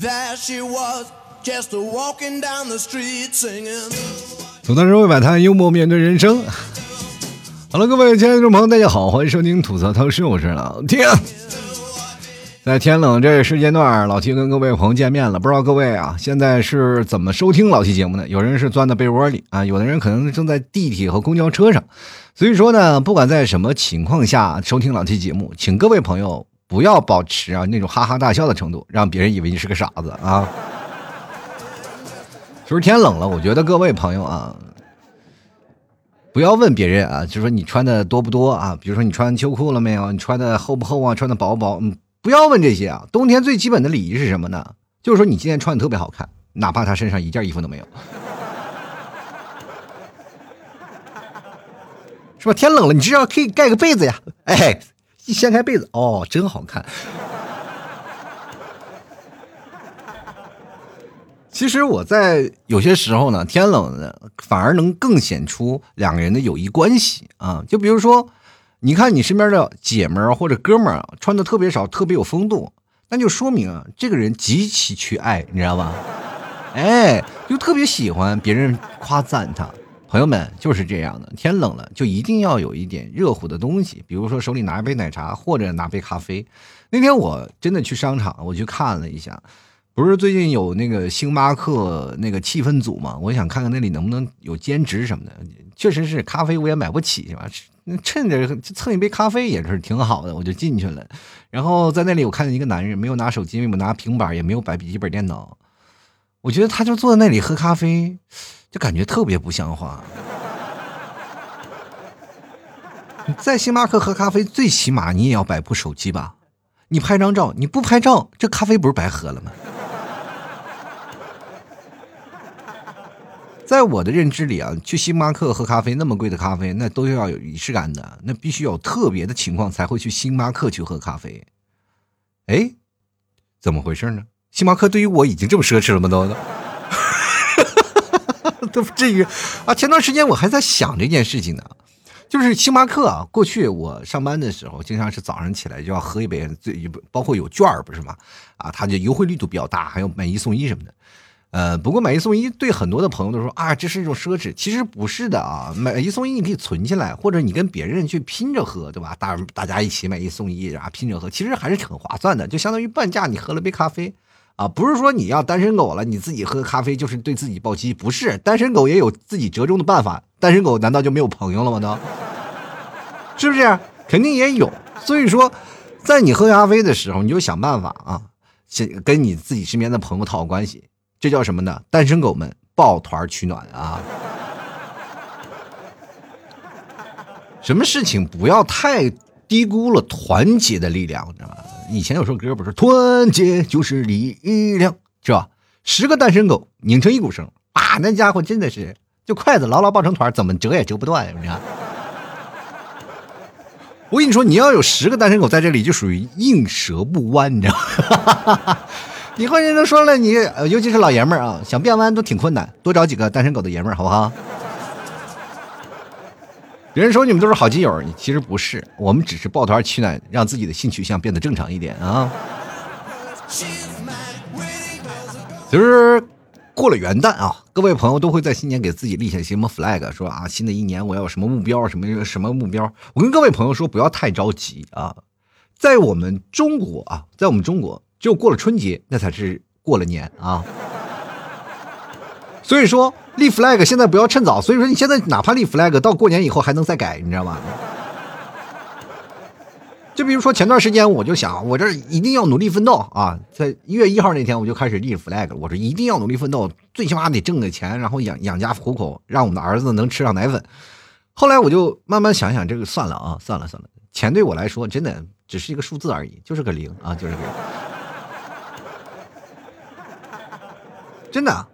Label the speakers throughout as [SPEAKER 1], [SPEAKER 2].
[SPEAKER 1] that she was just walking down the street singing 吐槽社会百态，幽默面对人生。好了，各位亲爱的听众朋友，大家好，欢迎收听吐槽透视，我是老天。在天冷这个时间段，老 T 跟各位朋友见面了。不知道各位啊，现在是怎么收听老 T 节目的？有人是钻在被窝里啊，有的人可能正在地铁和公交车上。所以说呢，不管在什么情况下收听老 T 节目，请各位朋友不要保持啊那种哈哈大笑的程度，让别人以为你是个傻子啊。就是天冷了，我觉得各位朋友啊，不要问别人啊，就说你穿的多不多啊？比如说你穿秋裤了没有？你穿的厚不厚啊？穿的薄不薄？嗯。不要问这些啊！冬天最基本的礼仪是什么呢？就是说你今天穿的特别好看，哪怕他身上一件衣服都没有，是吧？天冷了，你至少可以盖个被子呀！哎，一掀开被子，哦，真好看。其实我在有些时候呢，天冷了反而能更显出两个人的友谊关系啊！就比如说。你看你身边的姐们儿或者哥们儿穿的特别少，特别有风度，那就说明，这个人极其缺爱，你知道吧？哎，就特别喜欢别人夸赞他。朋友们就是这样的，天冷了就一定要有一点热乎的东西，比如说手里拿一杯奶茶或者拿杯咖啡。那天我真的去商场，我去看了一下，不是最近有那个星巴克那个气氛组嘛？我想看看那里能不能有兼职什么的。确实是咖啡我也买不起，是吧？趁着蹭一杯咖啡也是挺好的，我就进去了。然后在那里，我看见一个男人，没有拿手机，没有拿平板，也没有摆笔记本电脑。我觉得他就坐在那里喝咖啡，就感觉特别不像话。在星巴克喝咖啡，最起码你也要摆部手机吧？你拍张照，你不拍照，这咖啡不是白喝了吗？在我的认知里啊，去星巴克喝咖啡，那么贵的咖啡，那都要有仪式感的，那必须有特别的情况才会去星巴克去喝咖啡。哎，怎么回事呢？星巴克对于我已经这么奢侈了吗？都，都 都不至于啊！前段时间我还在想这件事情呢，就是星巴克啊，过去我上班的时候，经常是早上起来就要喝一杯，最包括有券儿不是吗？啊，它的优惠力度比较大，还有买一送一什么的。呃，不过买一送一对很多的朋友都说啊，这是一种奢侈。其实不是的啊，买一送一你可以存起来，或者你跟别人去拼着喝，对吧？大大家一起买一送一，然后拼着喝，其实还是挺划算的，就相当于半价你喝了杯咖啡啊。不是说你要单身狗了，你自己喝咖啡就是对自己暴击，不是。单身狗也有自己折中的办法，单身狗难道就没有朋友了吗？都，是不是？肯定也有。所以说，在你喝咖啡的时候，你就想办法啊，先跟你自己身边的朋友套关系。这叫什么呢？单身狗们抱团取暖啊！什么事情不要太低估了团结的力量，知道吧？以前有首歌不是“团结就是力量”，是吧？十个单身狗拧成一股绳，啊，那家伙真的是就筷子牢牢抱成团，怎么折也折不断，你看。我跟你说，你要有十个单身狗在这里，就属于硬折不弯，你知道吗？以后人都说了，你尤其是老爷们儿啊，想变弯都挺困难，多找几个单身狗的爷们儿，好不好？别人说你们都是好基友，其实不是，我们只是抱团取暖，让自己的性取向变得正常一点啊。其实过了元旦啊，各位朋友都会在新年给自己立下什么 flag，说啊，新的一年我要有什么目标，什么什么目标？我跟各位朋友说，不要太着急啊，在我们中国啊，在我们中国。就过了春节，那才是过了年啊！所以说立 flag 现在不要趁早。所以说你现在哪怕立 flag，到过年以后还能再改，你知道吗？就比如说前段时间，我就想我这一定要努力奋斗啊！在一月一号那天，我就开始立 flag，我说一定要努力奋斗，最起码得挣个钱，然后养养家糊口，让我们的儿子能吃上奶粉。后来我就慢慢想想，这个算了啊，算了算了，钱对我来说真的只是一个数字而已，就是个零啊，就是个零。真的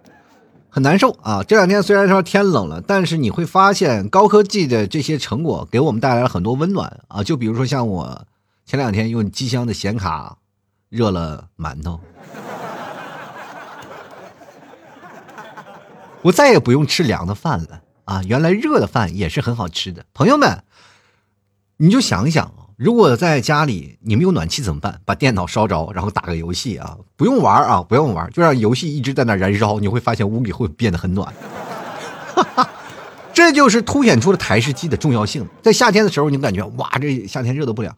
[SPEAKER 1] 很难受啊！这两天虽然说天冷了，但是你会发现高科技的这些成果给我们带来了很多温暖啊！就比如说像我前两天用机箱的显卡热了馒头，我再也不用吃凉的饭了啊！原来热的饭也是很好吃的。朋友们，你就想想啊，如果在家里你没有暖气怎么办？把电脑烧着，然后打个游戏啊，不用玩啊，不用玩，就让游戏一直在那燃烧，你会发现屋里会变得很暖。哈 哈这就是凸显出了台式机的重要性。在夏天的时候，你感觉哇，这夏天热的不了。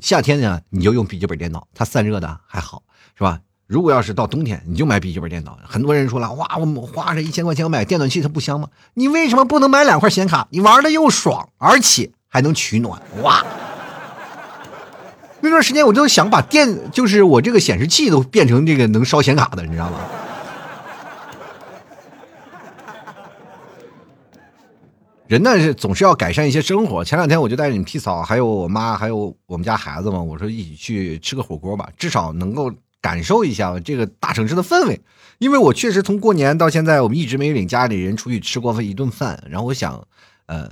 [SPEAKER 1] 夏天呢，你就用笔记本电脑，它散热的还好，是吧？如果要是到冬天，你就买笔记本电脑。很多人说了，哇，我花这一千块钱买电暖器，它不香吗？你为什么不能买两块显卡？你玩的又爽，而且还能取暖，哇！那段时间我就想把电，就是我这个显示器都变成这个能烧显卡的，你知道吗？人呢是总是要改善一些生活。前两天我就带着你们替嫂，还有我妈，还有我们家孩子们，我说一起去吃个火锅吧，至少能够感受一下这个大城市的氛围。因为我确实从过年到现在，我们一直没领家里人出去吃过一顿饭。然后我想，呃。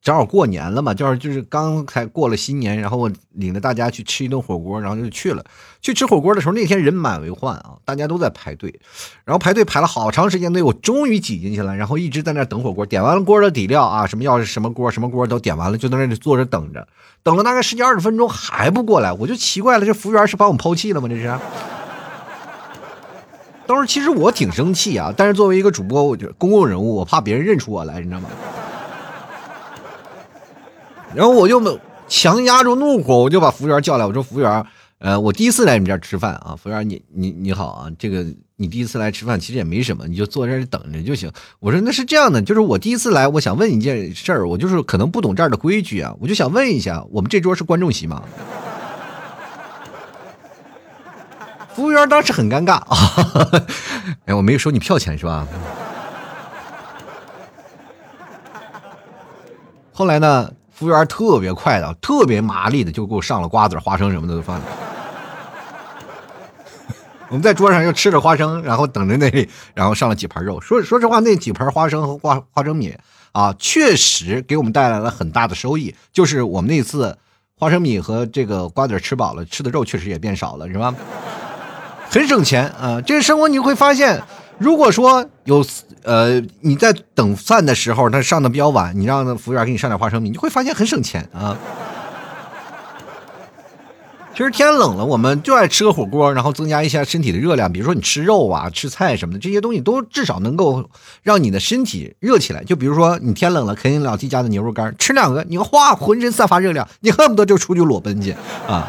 [SPEAKER 1] 正好过年了嘛，就是就是刚才过了新年，然后我领着大家去吃一顿火锅，然后就去了。去吃火锅的时候，那天人满为患啊，大家都在排队，然后排队排了好长时间队，我终于挤进去了，然后一直在那等火锅。点完了锅的底料啊，什么要是什么锅什么锅都点完了，就在那里坐着等着，等了大概十几二十分钟还不过来，我就奇怪了，这服务员是把我们抛弃了吗？这是。当时其实我挺生气啊，但是作为一个主播，我就公共人物，我怕别人认出我来，你知道吗？然后我就强压住怒火，我就把服务员叫来，我说：“服务员，呃，我第一次来你们这儿吃饭啊，服务员，你你你好啊，这个你第一次来吃饭，其实也没什么，你就坐这儿等着就行。”我说：“那是这样的，就是我第一次来，我想问一件事儿，我就是可能不懂这儿的规矩啊，我就想问一下，我们这桌是观众席吗？” 服务员当时很尴尬啊，哎，我没有收你票钱是吧？后来呢？服务员特别快的，特别麻利的，就给我上了瓜子、花生什么的都放了。我们在桌上又吃着花生，然后等着那里，然后上了几盘肉。说说实话，那几盘花生和花花生米啊，确实给我们带来了很大的收益。就是我们那次花生米和这个瓜子吃饱了，吃的肉确实也变少了，是吧？很省钱啊！这个生活你会发现。如果说有呃你在等饭的时候，他上的比较晚，你让服务员给你上点花生米，你会发现很省钱啊。其实天冷了，我们就爱吃个火锅，然后增加一下身体的热量。比如说你吃肉啊、吃菜什么的，这些东西都至少能够让你的身体热起来。就比如说你天冷了，啃你老弟家的牛肉干，吃两个，你哗，浑身散发热量，你恨不得就出去裸奔去啊。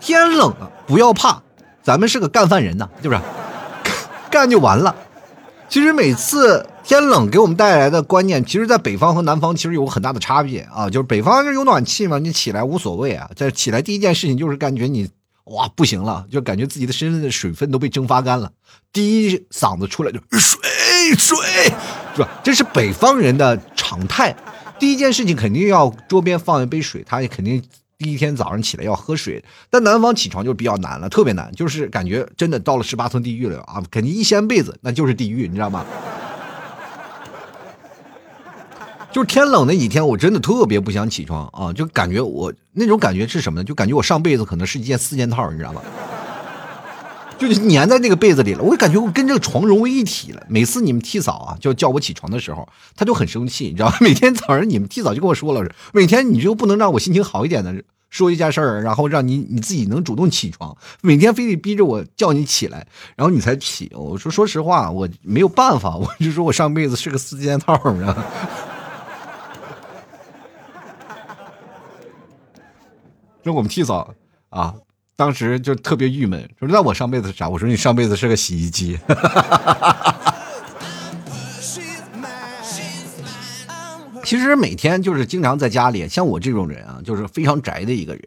[SPEAKER 1] 天冷了，不要怕。咱们是个干饭人呐，是不是？干就完了。其实每次天冷给我们带来的观念，其实，在北方和南方其实有很大的差别啊。就是北方有暖气嘛，你起来无所谓啊。在起来第一件事情就是感觉你哇不行了，就感觉自己的身上的水分都被蒸发干了，第一嗓子出来就水水，是吧？这是北方人的常态。第一件事情肯定要桌边放一杯水，他也肯定。第一天早上起来要喝水，但南方起床就比较难了，特别难，就是感觉真的到了十八层地狱了啊！肯定一掀被子那就是地狱，你知道吗？就是天冷那几天，我真的特别不想起床啊，就感觉我那种感觉是什么呢？就感觉我上被子可能是一件四件套，你知道吗？就是粘在那个被子里了，我感觉我跟这个床融为一体了。每次你们替嫂啊，就叫我起床的时候，他就很生气，你知道吗？每天早上你们替嫂就跟我说了，每天你就不能让我心情好一点的说一件事儿，然后让你你自己能主动起床，每天非得逼着我叫你起来，然后你才起。我说说实话，我没有办法，我就说我上辈子是个四件套，你知道吗？那我们替嫂啊。当时就特别郁闷，说：“那我上辈子是啥？”我说：“你上辈子是个洗衣机。”哈哈哈其实每天就是经常在家里，像我这种人啊，就是非常宅的一个人。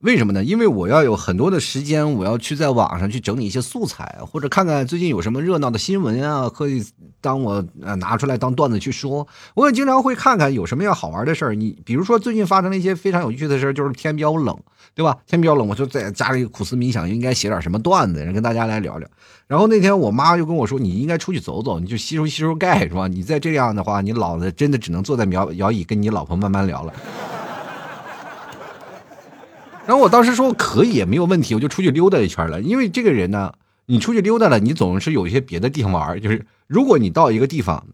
[SPEAKER 1] 为什么呢？因为我要有很多的时间，我要去在网上去整理一些素材，或者看看最近有什么热闹的新闻啊，可以当我呃拿出来当段子去说。我也经常会看看有什么要好玩的事儿。你比如说最近发生了一些非常有趣的事儿，就是天比较冷，对吧？天比较冷，我就在家里苦思冥想，应该写点什么段子，跟大家来聊聊。然后那天我妈就跟我说：“你应该出去走走，你就吸收吸收钙，是吧？你再这样的话，你老了真的只能坐在摇摇椅跟你老婆慢慢聊了。”然后我当时说可以，没有问题，我就出去溜达一圈了。因为这个人呢，你出去溜达了，你总是有一些别的地方玩。就是如果你到一个地方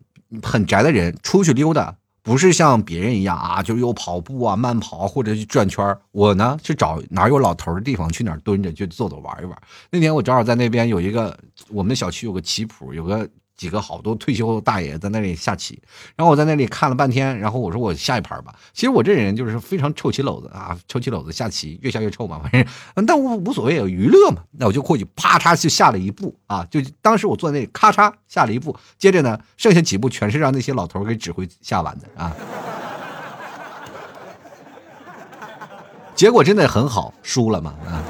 [SPEAKER 1] 很宅的人出去溜达，不是像别人一样啊，就是又跑步啊、慢跑或者去转圈我呢是找哪有老头的地方去哪蹲着，去坐坐玩一玩。那天我正好在那边有一个我们小区有个棋谱，有个。几个好多退休大爷在那里下棋，然后我在那里看了半天，然后我说我下一盘吧。其实我这人就是非常臭棋篓子啊，臭棋篓子下棋越下越臭嘛，反正但无无所谓，娱乐嘛。那我就过去啪嚓就下了一步啊，就当时我坐在那里咔嚓下了一步，接着呢剩下几步全是让那些老头给指挥下完的啊。结果真的很好，输了嘛啊。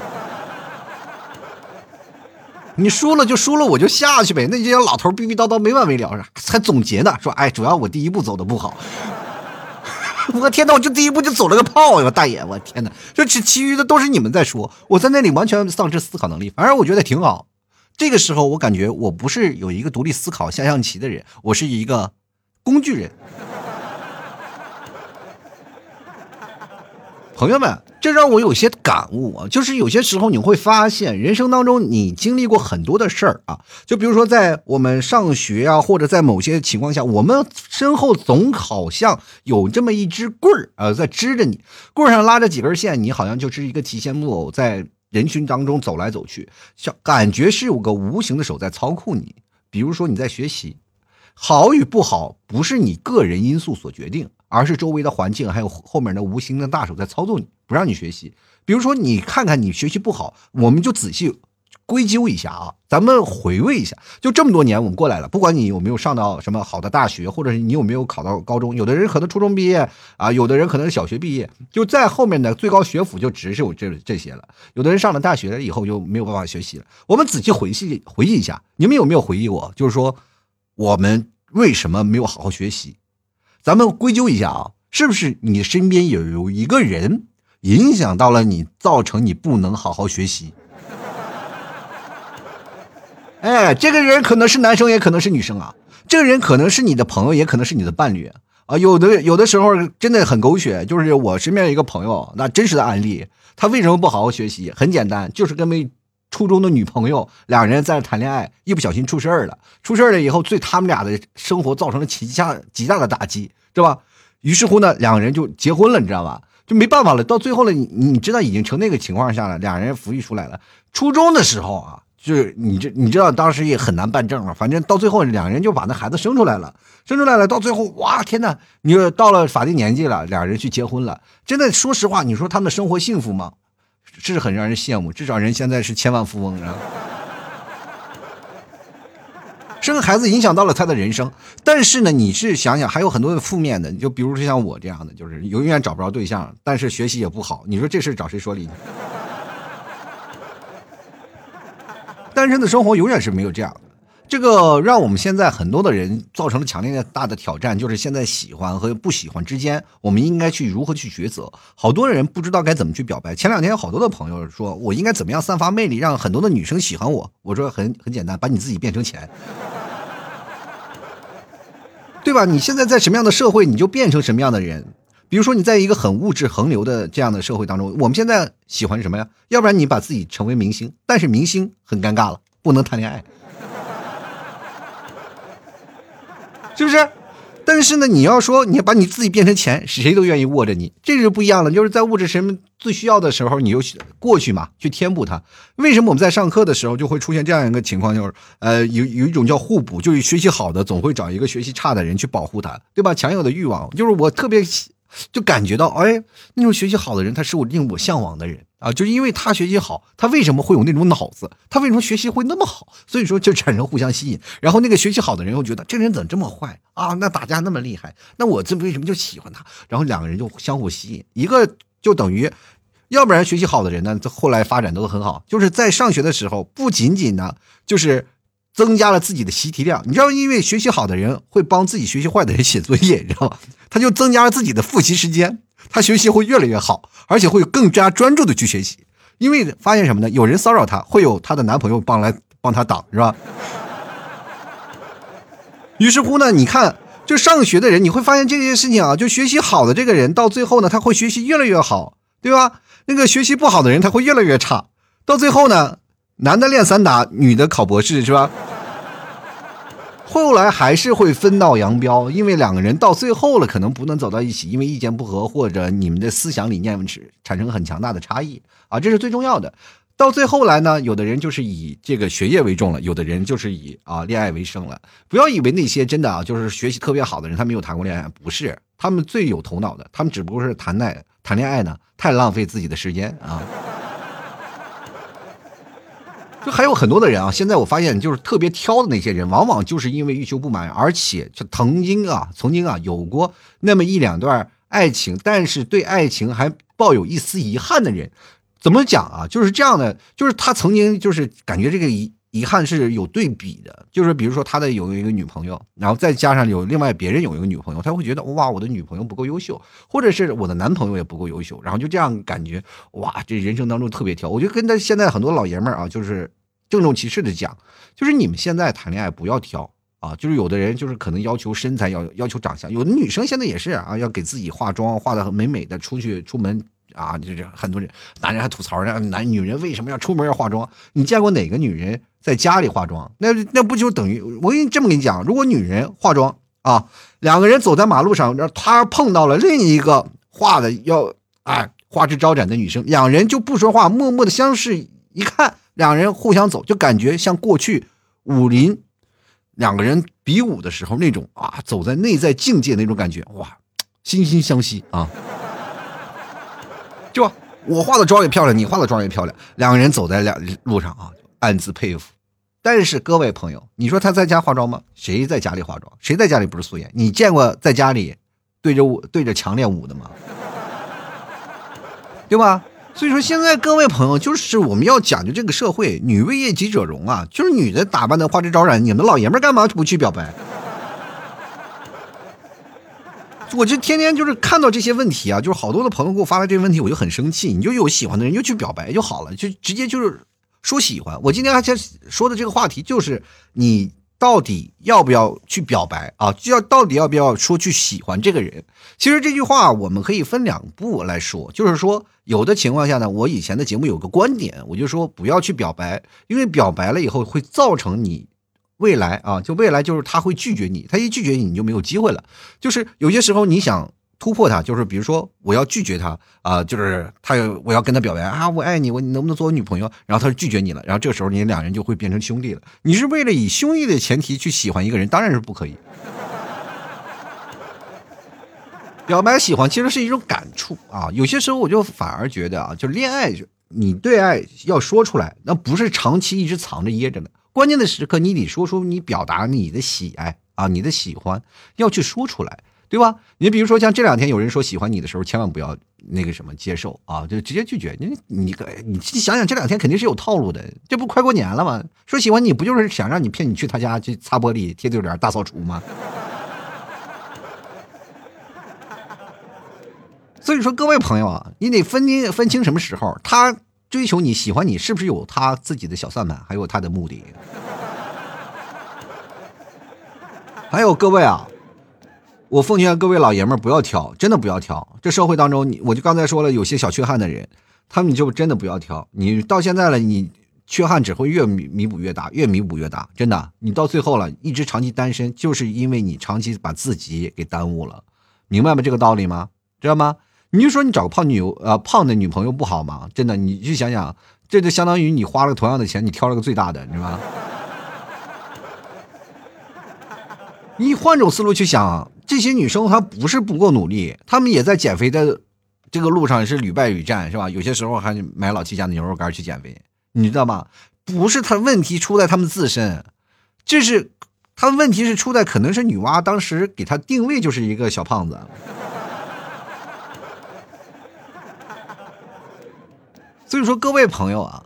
[SPEAKER 1] 你输了就输了，我就下去呗。那些老头逼逼叨叨没完没了，还总结呢，说哎，主要我第一步走的不好。我天哪，我就第一步就走了个炮呀，大爷！我天哪，这其其余的都是你们在说，我在那里完全丧失思考能力。反正我觉得挺好。这个时候我感觉我不是有一个独立思考下象棋的人，我是一个工具人。朋友们，这让我有些感悟啊，就是有些时候你会发现，人生当中你经历过很多的事儿啊，就比如说在我们上学啊，或者在某些情况下，我们身后总好像有这么一只棍儿啊，在支着你，棍儿上拉着几根线，你好像就是一个提线木偶，在人群当中走来走去，像感觉是有个无形的手在操控你。比如说你在学习，好与不好不是你个人因素所决定。而是周围的环境，还有后面的无形的大手在操纵你，不让你学习。比如说，你看看你学习不好，我们就仔细归咎一下啊，咱们回味一下，就这么多年我们过来了，不管你有没有上到什么好的大学，或者是你有没有考到高中，有的人可能初中毕业啊，有的人可能是小学毕业，就在后面的最高学府就只是有这这些了。有的人上了大学以后就没有办法学习了。我们仔细回忆回忆一下，你们有没有回忆过？就是说，我们为什么没有好好学习？咱们归咎一下啊，是不是你身边有有一个人影响到了你，造成你不能好好学习？哎，这个人可能是男生，也可能是女生啊。这个人可能是你的朋友，也可能是你的伴侣啊。有的有的时候真的很狗血，就是我身边一个朋友，那真实的案例，他为什么不好好学习？很简单，就是跟没初中的女朋友两人在谈恋爱，一不小心出事儿了。出事儿了以后，对他们俩的生活造成了极下极大的打击，是吧？于是乎呢，两人就结婚了，你知道吧？就没办法了。到最后了，你你知道已经成那个情况下了，两人抚育出来了。初中的时候啊，就是你这你知道当时也很难办证了。反正到最后，两人就把那孩子生出来了，生出来了。到最后，哇，天哪！你到了法定年纪了，两人去结婚了。真的，说实话，你说他们的生活幸福吗？是很让人羡慕，至少人现在是千万富翁，啊生 个孩子影响到了他的人生。但是呢，你是想想还有很多的负面的，就比如说像我这样的，就是永远找不着对象，但是学习也不好。你说这事找谁说理去？单身的生活永远是没有这样的。这个让我们现在很多的人造成了强烈的大的挑战，就是现在喜欢和不喜欢之间，我们应该去如何去抉择？好多人不知道该怎么去表白。前两天有好多的朋友说，我应该怎么样散发魅力，让很多的女生喜欢我？我说很很简单，把你自己变成钱，对吧？你现在在什么样的社会，你就变成什么样的人。比如说，你在一个很物质横流的这样的社会当中，我们现在喜欢什么呀？要不然你把自己成为明星，但是明星很尴尬了，不能谈恋爱。是不是？但是呢，你要说你把你自己变成钱，谁都愿意握着你，这就不一样了。就是在物质什么最需要的时候，你就过去嘛，去填补它。为什么我们在上课的时候就会出现这样一个情况？就是呃，有有一种叫互补，就是学习好的总会找一个学习差的人去保护他，对吧？强有的欲望，就是我特别。就感觉到，哎，那种学习好的人，他是我令我向往的人啊！就是因为他学习好，他为什么会有那种脑子？他为什么学习会那么好？所以说就产生互相吸引。然后那个学习好的人又觉得这人怎么这么坏啊？那打架那么厉害，那我这为什么就喜欢他？然后两个人就相互吸引，一个就等于，要不然学习好的人呢，后来发展都很好。就是在上学的时候，不仅仅呢，就是。增加了自己的习题量，你知道，因为学习好的人会帮自己学习坏的人写作业，你知道吗？他就增加了自己的复习时间，他学习会越来越好，而且会更加专注的去学习。因为发现什么呢？有人骚扰他，会有他的男朋友帮来帮他挡，是吧？于是乎呢，你看，就上学的人，你会发现这件事情啊，就学习好的这个人，到最后呢，他会学习越来越好，对吧？那个学习不好的人，他会越来越差，到最后呢？男的练散打，女的考博士，是吧？后来还是会分道扬镳，因为两个人到最后了，可能不能走到一起，因为意见不合或者你们的思想理念是产生很强大的差异啊，这是最重要的。到最后来呢，有的人就是以这个学业为重了，有的人就是以啊恋爱为生了。不要以为那些真的啊，就是学习特别好的人，他没有谈过恋爱，不是，他们最有头脑的，他们只不过是谈爱谈恋爱呢，太浪费自己的时间啊。就还有很多的人啊，现在我发现就是特别挑的那些人，往往就是因为欲求不满，而且就曾经啊，曾经啊有过那么一两段爱情，但是对爱情还抱有一丝遗憾的人。怎么讲啊？就是这样的，就是他曾经就是感觉这个遗遗憾是有对比的，就是比如说他的有一个女朋友，然后再加上有另外别人有一个女朋友，他会觉得哇，我的女朋友不够优秀，或者是我的男朋友也不够优秀，然后就这样感觉哇，这人生当中特别挑。我就跟他现在很多老爷们儿啊，就是郑重其事的讲，就是你们现在谈恋爱不要挑啊，就是有的人就是可能要求身材要要求长相，有的女生现在也是啊，要给自己化妆化的很美美的出去出门。啊，就这很多人，男人还吐槽呢，男女人为什么要出门要化妆？你见过哪个女人在家里化妆？那那不就等于我给你这么跟你讲，如果女人化妆啊，两个人走在马路上，她碰到了另一个化的要哎花枝招展的女生，两人就不说话，默默的相视一看，两人互相走，就感觉像过去武林两个人比武的时候那种啊，走在内在境界那种感觉，哇，惺惺相惜啊。就我化的妆也漂亮，你化的妆也漂亮，两个人走在两路上啊，暗自佩服。但是各位朋友，你说他在家化妆吗？谁在家里化妆？谁在家里不是素颜？你见过在家里对着舞对着墙练舞的吗？对吧？所以说现在各位朋友，就是我们要讲究这个社会，女为悦己者容啊，就是女的打扮的花枝招展，你们老爷们干嘛不去表白？我就天天就是看到这些问题啊，就是好多的朋友给我发来这些问题，我就很生气。你就有喜欢的人就去表白就好了，就直接就是说喜欢。我今天还想说的这个话题就是你到底要不要去表白啊？就要到底要不要说去喜欢这个人？其实这句话我们可以分两步来说，就是说有的情况下呢，我以前的节目有个观点，我就说不要去表白，因为表白了以后会造成你。未来啊，就未来就是他会拒绝你，他一拒绝你，你就没有机会了。就是有些时候你想突破他，就是比如说我要拒绝他啊，就是他我要跟他表白啊，我爱你，我你能不能做我女朋友？然后他拒绝你了，然后这时候你两人就会变成兄弟了。你是为了以兄弟的前提去喜欢一个人，当然是不可以。表白喜欢其实是一种感触啊，有些时候我就反而觉得啊，就恋爱，你对爱要说出来，那不是长期一直藏着掖着的。关键的时刻，你得说出你表达你的喜爱啊，你的喜欢要去说出来，对吧？你比如说像这两天有人说喜欢你的时候，千万不要那个什么接受啊，就直接拒绝。你你你想想，这两天肯定是有套路的，这不快过年了吗？说喜欢你不就是想让你骗你去他家去擦玻璃、贴对联、大扫除吗？所以说，各位朋友啊，你得分清分清什么时候他。追求你喜欢你是不是有他自己的小算盘，还有他的目的？还有各位啊，我奉劝各位老爷们儿不要挑，真的不要挑。这社会当中，你我就刚才说了，有些小缺憾的人，他们就真的不要挑。你到现在了，你缺憾只会越弥弥补越大，越弥补越大。真的，你到最后了，一直长期单身，就是因为你长期把自己给耽误了，明白吗？这个道理吗？知道吗？你就说你找个胖女友啊，胖的女朋友不好吗？真的，你去想想，这就相当于你花了同样的钱，你挑了个最大的，你知道吗？你换种思路去想，这些女生她不是不够努力，她们也在减肥的这个路上是屡败屡战，是吧？有些时候还买老七家的牛肉干去减肥，你知道吗？不是她问题出在她们自身，这是她问题是出在可能是女娲当时给她定位就是一个小胖子。所以说，各位朋友啊，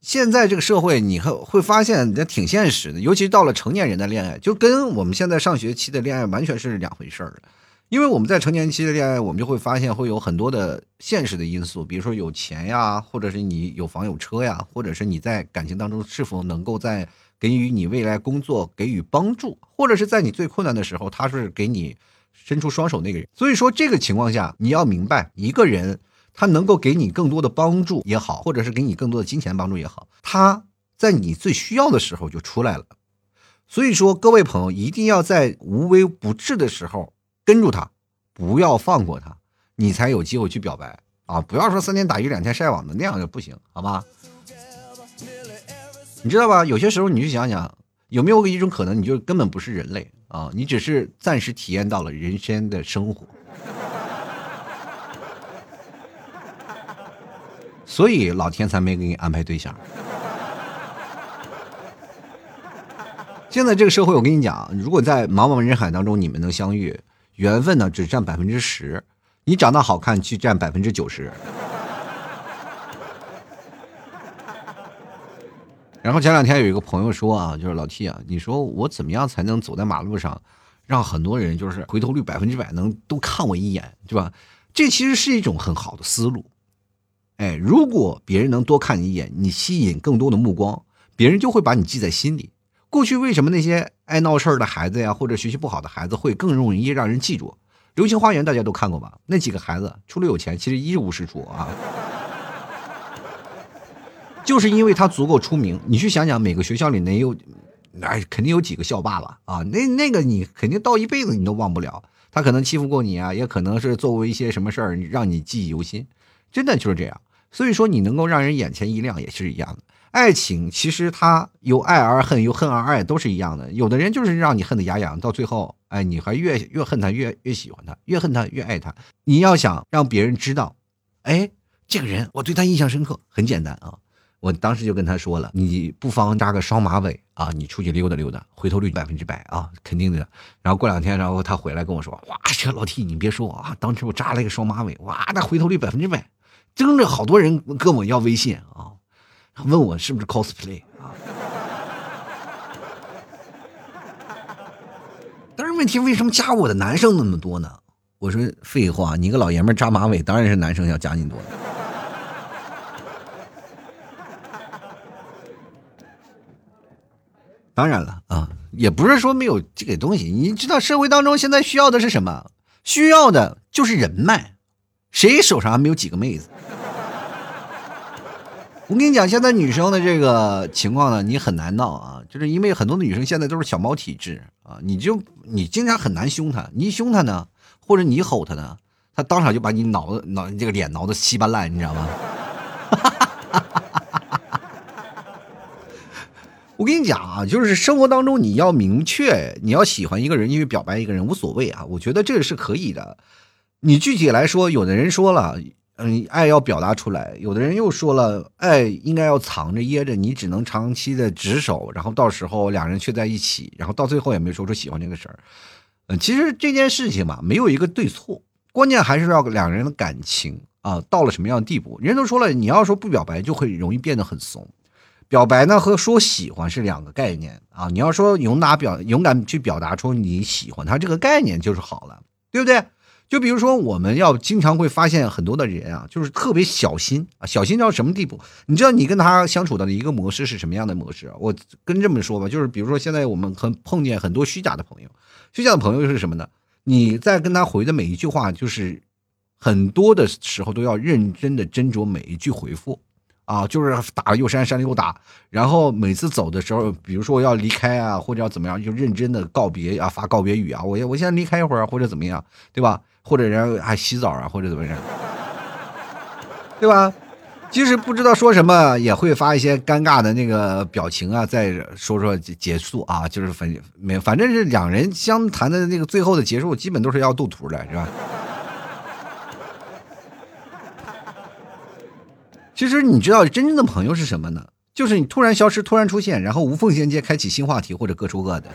[SPEAKER 1] 现在这个社会，你会会发现，这挺现实的。尤其到了成年人的恋爱，就跟我们现在上学期的恋爱完全是两回事儿。因为我们在成年期的恋爱，我们就会发现会有很多的现实的因素，比如说有钱呀，或者是你有房有车呀，或者是你在感情当中是否能够在给予你未来工作给予帮助，或者是在你最困难的时候，他是给你伸出双手那个人。所以说，这个情况下，你要明白一个人。他能够给你更多的帮助也好，或者是给你更多的金钱帮助也好，他在你最需要的时候就出来了。所以说，各位朋友一定要在无微不至的时候跟住他，不要放过他，你才有机会去表白啊！不要说三天打鱼两天晒网的那样就不行，好吧？你知道吧？有些时候你去想想，有没有一种可能，你就根本不是人类啊？你只是暂时体验到了人间的生活，所以老天才没给你安排对象。现在这个社会，我跟你讲，如果在茫茫人海当中你们能相遇，缘分呢只占百分之十，你长得好看去占百分之九十。然后前两天有一个朋友说啊，就是老 T 啊，你说我怎么样才能走在马路上，让很多人就是回头率百分之百能都看我一眼，对吧？这其实是一种很好的思路。哎，如果别人能多看你一眼，你吸引更多的目光，别人就会把你记在心里。过去为什么那些爱闹事儿的孩子呀，或者学习不好的孩子会更容易让人记住？《流星花园》大家都看过吧？那几个孩子除了有钱，其实一无是处啊。就是因为他足够出名。你去想想，每个学校里能有，哎，肯定有几个校霸吧啊。那那个你肯定到一辈子你都忘不了。他可能欺负过你啊，也可能是做过一些什么事儿让你记忆犹新。真的就是这样。所以说，你能够让人眼前一亮，也是一样的。爱情其实它由爱而恨，由恨而爱，都是一样的。有的人就是让你恨得牙痒，到最后，哎，你还越越恨他，越越喜欢他，越恨他越爱他。你要想让别人知道，哎，这个人我对他印象深刻，很简单啊。我当时就跟他说了，你不妨扎个双马尾啊，你出去溜达溜达，回头率百分之百啊，肯定的。然后过两天，然后他回来跟我说，哇，这老弟你别说啊，当时我扎了一个双马尾，哇，那回头率百分之百，真的好多人跟我要微信啊。问我是不是 cosplay 啊？但是问题为什么加我的男生那么多呢？我说废话，你个老爷们扎马尾，当然是男生要加你多。当然了啊，也不是说没有这个东西。你知道社会当中现在需要的是什么？需要的就是人脉。谁手上还没有几个妹子？我跟你讲，现在女生的这个情况呢，你很难闹啊，就是因为很多的女生现在都是小猫体质啊，你就你经常很难凶她，你一凶她呢，或者你吼她呢，她当场就把你脑子脑这个脸挠得稀巴烂，你知道吗？我跟你讲啊，就是生活当中你要明确，你要喜欢一个人，因为表白一个人无所谓啊，我觉得这个是可以的。你具体来说，有的人说了。嗯，爱要表达出来。有的人又说了，爱应该要藏着掖着，你只能长期的执守，然后到时候两人却在一起，然后到最后也没说出喜欢这个事儿。嗯，其实这件事情嘛，没有一个对错，关键还是要两人的感情啊，到了什么样的地步。人都说了，你要说不表白，就会容易变得很怂。表白呢和说喜欢是两个概念啊。你要说勇敢表勇敢去表达出你喜欢他这个概念就是好了，对不对？就比如说，我们要经常会发现很多的人啊，就是特别小心啊，小心到什么地步？你知道你跟他相处的一个模式是什么样的模式？我跟这么说吧，就是比如说现在我们很碰见很多虚假的朋友，虚假的朋友是什么呢？你在跟他回的每一句话，就是很多的时候都要认真的斟酌每一句回复啊，就是打又删，删了又打，然后每次走的时候，比如说我要离开啊，或者要怎么样，就认真的告别啊，发告别语啊，我我先离开一会儿或者怎么样，对吧？或者人家还洗澡啊，或者怎么样，对吧？即使不知道说什么，也会发一些尴尬的那个表情啊，再说说结束啊，就是反没反正是两人相谈的那个最后的结束，基本都是要斗图的，是吧？其实你知道真正的朋友是什么呢？就是你突然消失，突然出现，然后无缝衔接，开启新话题，或者各出各的。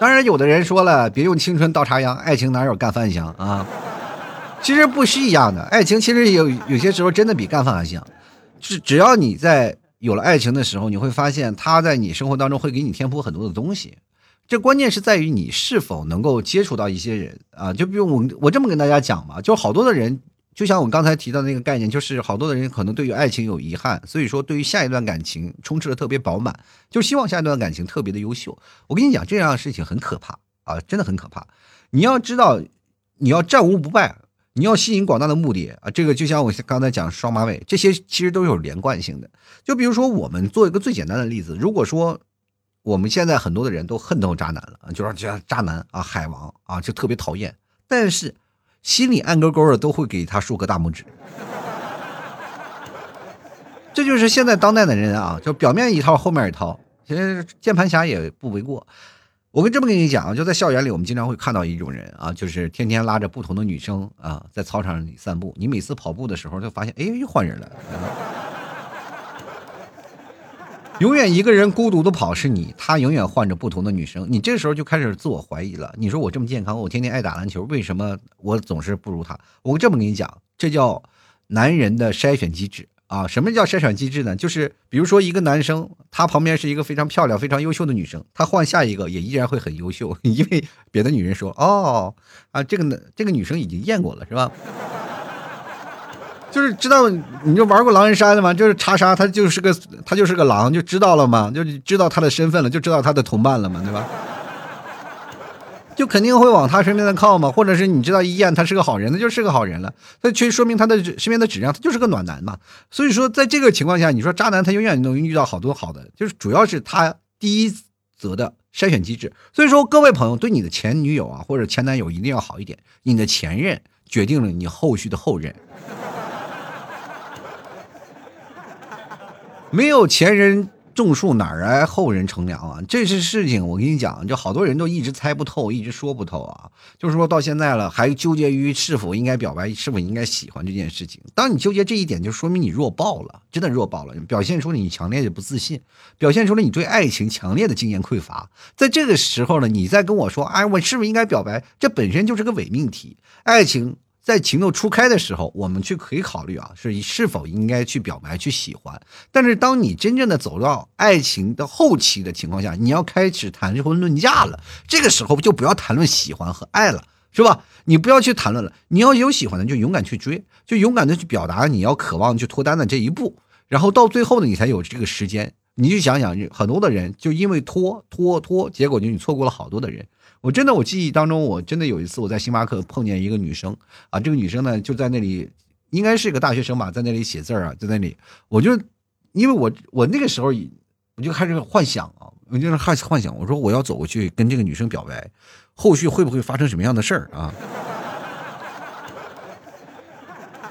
[SPEAKER 1] 当然，有的人说了，别用青春倒插秧，爱情哪有干饭香啊？其实不是一样的，爱情其实有有些时候真的比干饭还香。只只要你在有了爱情的时候，你会发现他在你生活当中会给你添补很多的东西。这关键是在于你是否能够接触到一些人啊。就比如我我这么跟大家讲嘛，就好多的人。就像我刚才提到那个概念，就是好多的人可能对于爱情有遗憾，所以说对于下一段感情充斥的特别饱满，就希望下一段感情特别的优秀。我跟你讲，这样的事情很可怕啊，真的很可怕。你要知道，你要战无不败，你要吸引广大的目的啊，这个就像我刚才讲双马尾，这些其实都有连贯性的。就比如说，我们做一个最简单的例子，如果说我们现在很多的人都恨透渣男了，就说这渣男啊，海王啊，就特别讨厌，但是心里暗勾勾的都会给他竖个大拇指。这就是现在当代的人啊，就表面一套，后面一套，其实键盘侠也不为过。我跟这么跟你讲啊就在校园里，我们经常会看到一种人啊，就是天天拉着不同的女生啊，在操场里散步。你每次跑步的时候，就发现，哎，又换人了。永远一个人孤独的跑是你，他永远换着不同的女生。你这时候就开始自我怀疑了。你说我这么健康，我天天爱打篮球，为什么我总是不如他？我这么跟你讲，这叫男人的筛选机制。啊，什么叫筛选机制呢？就是比如说一个男生，他旁边是一个非常漂亮、非常优秀的女生，他换下一个也依然会很优秀，因为别的女人说，哦，啊，这个呢，这个女生已经验过了，是吧？就是知道，你就玩过狼人杀的吗？就是查杀，他就是个他就是个狼，就知道了吗？就知道他的身份了，就知道他的同伴了嘛，对吧？就肯定会往他身边的靠嘛，或者是你知道一验他是个好人，他就是个好人了，那其实说明他的身边的质量，他就是个暖男嘛。所以说，在这个情况下，你说渣男他永远能遇到好多好的，就是主要是他第一则的筛选机制。所以说，各位朋友对你的前女友啊或者前男友一定要好一点，你的前任决定了你后续的后任，没有前人。种树哪来后人乘凉啊？这是事情，我跟你讲，就好多人都一直猜不透，一直说不透啊。就是说到现在了，还纠结于是否应该表白，是否应该喜欢这件事情。当你纠结这一点，就说明你弱爆了，真的弱爆了，表现出了你强烈的不自信，表现出了你对爱情强烈的经验匮乏。在这个时候呢，你再跟我说，哎，我是不是应该表白？这本身就是个伪命题，爱情。在情窦初开的时候，我们去可以考虑啊，是是否应该去表白、去喜欢。但是，当你真正的走到爱情的后期的情况下，你要开始谈婚论嫁了，这个时候就不要谈论喜欢和爱了，是吧？你不要去谈论了，你要有喜欢的就勇敢去追，就勇敢的去表达你要渴望去脱单的这一步，然后到最后呢，你才有这个时间。你就想想，很多的人就因为拖拖拖，结果就你错过了好多的人。我真的，我记忆当中，我真的有一次我在星巴克碰见一个女生啊，这个女生呢就在那里，应该是个大学生吧，在那里写字啊，在那里，我就因为我我那个时候我就开始幻想啊，我就是开始幻想，我说我要走过去跟这个女生表白，后续会不会发生什么样的事儿啊？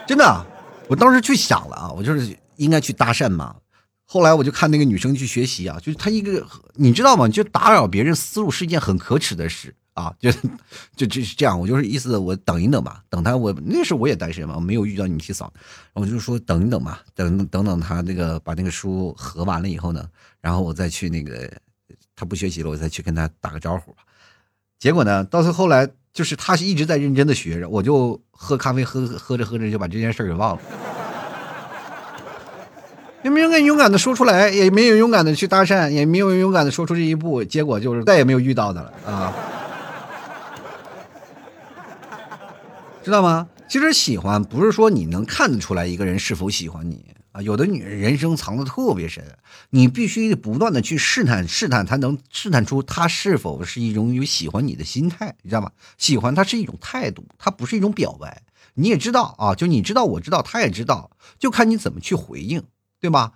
[SPEAKER 1] 真的，我当时去想了啊，我就是应该去搭讪嘛。后来我就看那个女生去学习啊，就是她一个，你知道吗？就打扰别人思路是一件很可耻的事啊！就就就是这样，我就是意思，我等一等吧，等他。我那时候我也单身嘛，没有遇到你提嫂，我就说等一等吧，等等等他那个把那个书合完了以后呢，然后我再去那个他不学习了，我再去跟他打个招呼。结果呢，到最后来就是他是一直在认真的学着，我就喝咖啡喝喝着喝着就把这件事给忘了。也没有敢勇敢的说出来，也没有勇敢的去搭讪，也没有勇敢的说出这一步，结果就是再也没有遇到的了啊！知道吗？其实喜欢不是说你能看得出来一个人是否喜欢你啊，有的女人人生藏的特别深，你必须不断的去试探试探，才能试探出她是否是一种有喜欢你的心态，你知道吗？喜欢它是一种态度，它不是一种表白。你也知道啊，就你知道，我知道，他也知道，就看你怎么去回应。对吧？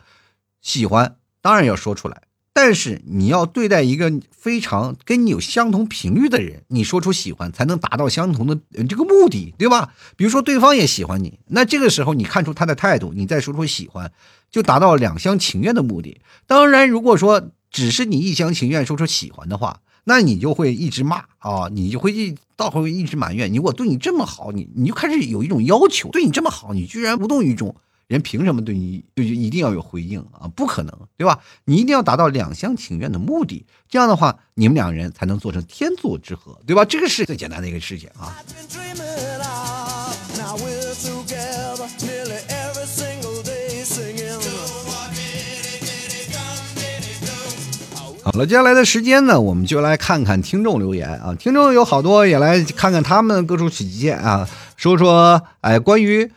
[SPEAKER 1] 喜欢当然要说出来，但是你要对待一个非常跟你有相同频率的人，你说出喜欢才能达到相同的这个目的，对吧？比如说对方也喜欢你，那这个时候你看出他的态度，你再说出喜欢，就达到两厢情愿的目的。当然，如果说只是你一厢情愿说出喜欢的话，那你就会一直骂啊，你就会一到会一直埋怨你。我对你这么好，你你就开始有一种要求，对你这么好，你居然无动于衷。人凭什么对你就一定要有回应啊？不可能，对吧？你一定要达到两厢情愿的目的，这样的话，你们两人才能做成天作之合，对吧？这个是最简单的一个事情啊。好了，接下来的时间呢，我们就来看看听众留言啊。听众有好多，也来看看他们各处起见啊，说说哎，关于。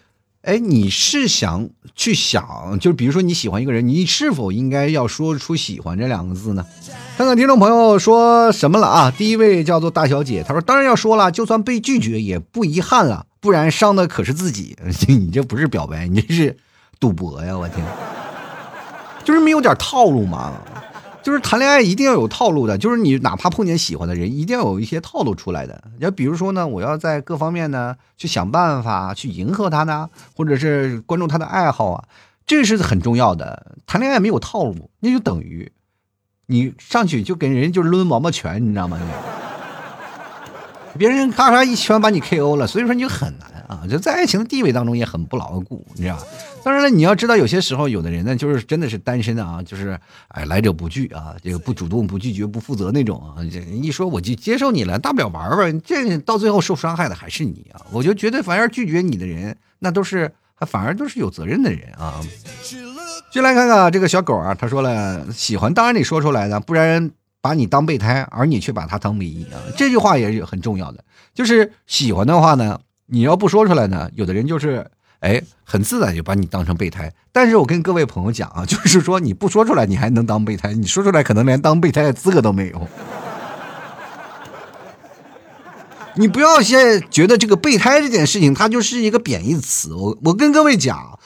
[SPEAKER 1] 哎，你是想去想，就是比如说你喜欢一个人，你是否应该要说出喜欢这两个字呢？看看听众朋友说什么了啊？第一位叫做大小姐，她说当然要说了，就算被拒绝也不遗憾了。不然伤的可是自己。你这不是表白，你这是赌博呀！我天，就是没有点套路嘛。就是谈恋爱一定要有套路的，就是你哪怕碰见喜欢的人，一定要有一些套路出来的。要比如说呢，我要在各方面呢去想办法去迎合他呢，或者是关注他的爱好啊，这是很重要的。谈恋爱没有套路，那就等于你上去就给人就抡王八拳，你知道吗？别人咔嚓一拳把你 KO 了，所以说你就很难。啊，就在爱情的地位当中也很不牢固，你知道吧？当然了，你要知道，有些时候有的人呢，就是真的是单身的啊，就是哎来者不拒啊，这个不主动、不拒绝、不负责那种啊。这一说我就接受你了，大不了玩玩，这到最后受伤害的还是你啊。我就觉得，反而拒绝你的人，那都是反而都是有责任的人啊。就来看看这个小狗啊，他说了，喜欢当然得说出来的，不然把你当备胎，而你却把他当唯一啊。这句话也是很重要的，就是喜欢的话呢。你要不说出来呢，有的人就是，哎，很自然就把你当成备胎。但是我跟各位朋友讲啊，就是说你不说出来，你还能当备胎；你说出来，可能连当备胎的资格都没有。你不要先觉得这个备胎这件事情，它就是一个贬义词。我我跟各位讲，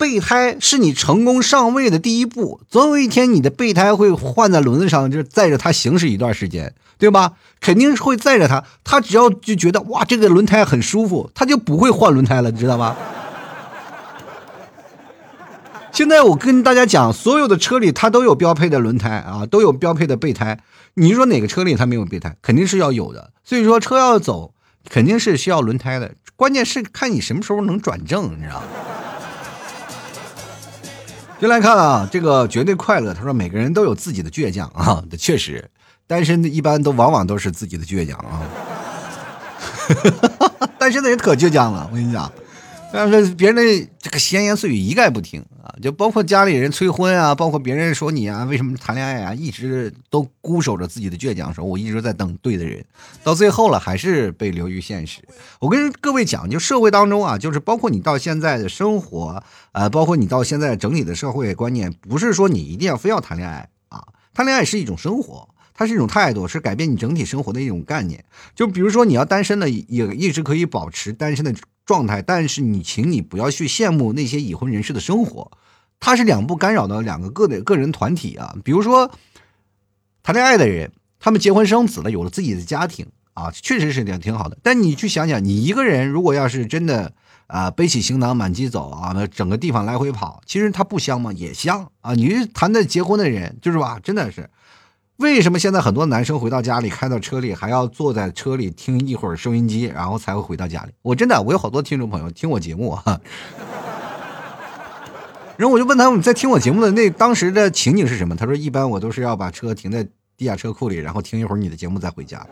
[SPEAKER 1] 备胎是你成功上位的第一步。总有一天，你的备胎会换在轮子上，就载着它行驶一段时间。对吧？肯定是会载着他，他只要就觉得哇，这个轮胎很舒服，他就不会换轮胎了，你知道吗？现在我跟大家讲，所有的车里它都有标配的轮胎啊，都有标配的备胎。你说哪个车里它没有备胎？肯定是要有的。所以说车要走，肯定是需要轮胎的。关键是看你什么时候能转正，你知道吗？就来看啊，这个绝对快乐。他说每个人都有自己的倔强啊，确实。单身的一般都往往都是自己的倔强啊，单身的人可倔强了，我跟你讲，但是别人的这个闲言碎语一概不听啊，就包括家里人催婚啊，包括别人说你啊，为什么谈恋爱啊，一直都固守着自己的倔强，说我一直在等对的人，到最后了还是被流于现实。我跟各位讲，就社会当中啊，就是包括你到现在的生活，呃，包括你到现在整体的社会观念，不是说你一定要非要谈恋爱啊，谈恋爱是一种生活。它是一种态度，是改变你整体生活的一种概念。就比如说，你要单身的，也一直可以保持单身的状态，但是你，请你不要去羡慕那些已婚人士的生活。它是两不干扰的两个个的个人团体啊。比如说，谈恋爱的人，他们结婚生子了，有了自己的家庭啊，确实是挺挺好的。但你去想想，你一个人如果要是真的啊，背起行囊满街走啊，那整个地方来回跑，其实他不香吗？也香啊。你谈的结婚的人，就是吧，真的是。为什么现在很多男生回到家里，开到车里还要坐在车里听一会儿收音机，然后才会回到家里？我真的，我有好多听众朋友听我节目啊。然后我就问他们在听我节目的那当时的情景是什么？他说一般我都是要把车停在地下车库里，然后听一会儿你的节目再回家。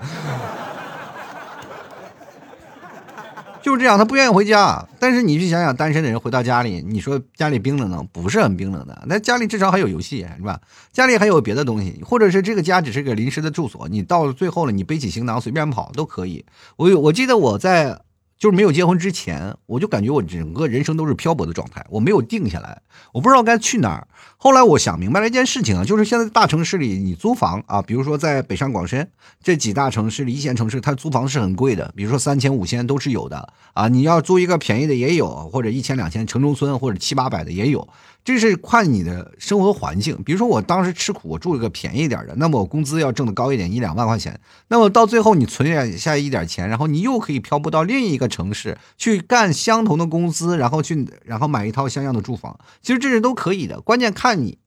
[SPEAKER 1] 就是这样，他不愿意回家。但是你去想想，单身的人回到家里，你说家里冰冷冷，不是很冰冷的。那家里至少还有游戏，是吧？家里还有别的东西，或者是这个家只是个临时的住所，你到最后了，你背起行囊随便跑都可以。我我记得我在。就是没有结婚之前，我就感觉我整个人生都是漂泊的状态，我没有定下来，我不知道该去哪儿。后来我想明白了一件事情啊，就是现在大城市里你租房啊，比如说在北上广深这几大城市里一线城市，它租房是很贵的，比如说三千五千都是有的啊。你要租一个便宜的也有，或者一千两千城中村或者七八百的也有。这是看你的生活环境，比如说我当时吃苦，我住一个便宜点的，那么我工资要挣的高一点，一两万块钱，那么到最后你存下下一点钱，然后你又可以漂泊到另一个城市去干相同的工资，然后去然后买一套像样的住房，其实这是都可以的，关键看你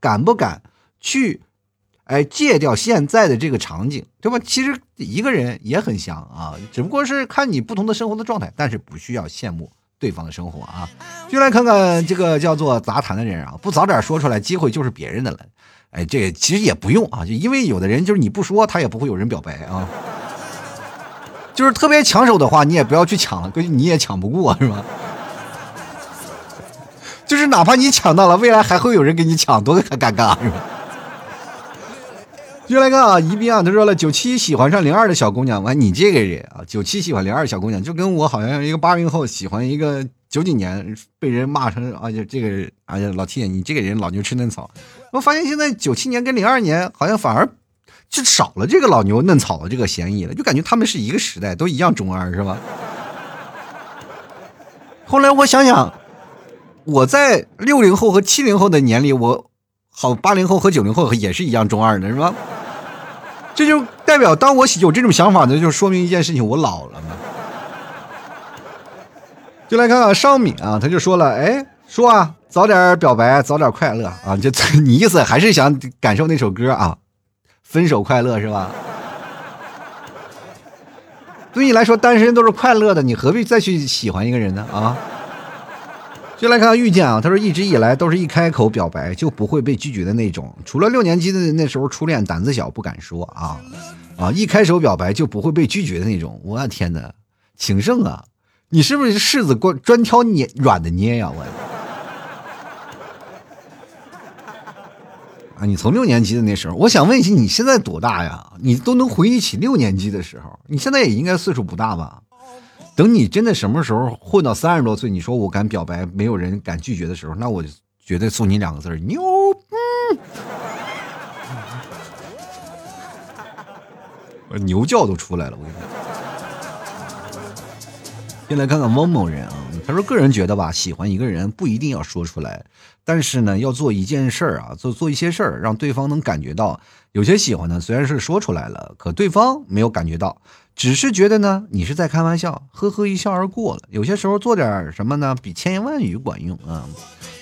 [SPEAKER 1] 敢不敢去，哎戒掉现在的这个场景，对吧？其实一个人也很香啊，只不过是看你不同的生活的状态，但是不需要羡慕。对方的生活啊，就来看看这个叫做杂谈的人啊，不早点说出来，机会就是别人的了。哎，这其实也不用啊，就因为有的人就是你不说，他也不会有人表白啊。就是特别抢手的话，你也不要去抢，估计你也抢不过，是吧？就是哪怕你抢到了，未来还会有人给你抢，多尴尬，是吧？就来看啊，宜宾啊，他说了，九七喜欢上零二的小姑娘，完你这个人啊，九七喜欢零二小姑娘，就跟我好像一个八零后喜欢一个九几年，被人骂成啊，就这个哎呀，老 T，你这个人老牛吃嫩草。我发现现在九七年跟零二年好像反而就少了这个老牛嫩草的这个嫌疑了，就感觉他们是一个时代，都一样中二，是吧？后来我想想，我在六零后和七零后的年龄，我好八零后和九零后也是一样中二的，是吧？这就代表，当我有这种想法呢，就说明一件事情，我老了嘛。就来看看尚敏啊，他就说了，哎，说啊，早点表白，早点快乐啊，就 你意思还是想感受那首歌啊，分手快乐是吧？对你来说，单身都是快乐的，你何必再去喜欢一个人呢？啊？就来看遇见啊，他说一直以来都是一开口表白就不会被拒绝的那种，除了六年级的那时候初恋胆子小不敢说啊啊，一开手表白就不会被拒绝的那种。我的天哪，情圣啊，你是不是柿子专专挑捏软的捏呀？我啊，你从六年级的那时候，我想问一下，你现在多大呀？你都能回忆起六年级的时候，你现在也应该岁数不大吧？等你真的什么时候混到三十多岁，你说我敢表白，没有人敢拒绝的时候，那我就绝对送你两个字牛逼！牛叫都出来了，我跟你讲。先来看看汪某人啊，他说个人觉得吧，喜欢一个人不一定要说出来，但是呢，要做一件事儿啊，做做一些事儿，让对方能感觉到。有些喜欢呢，虽然是说出来了，可对方没有感觉到。只是觉得呢，你是在开玩笑，呵呵一笑而过了。有些时候做点什么呢，比千言万语管用啊。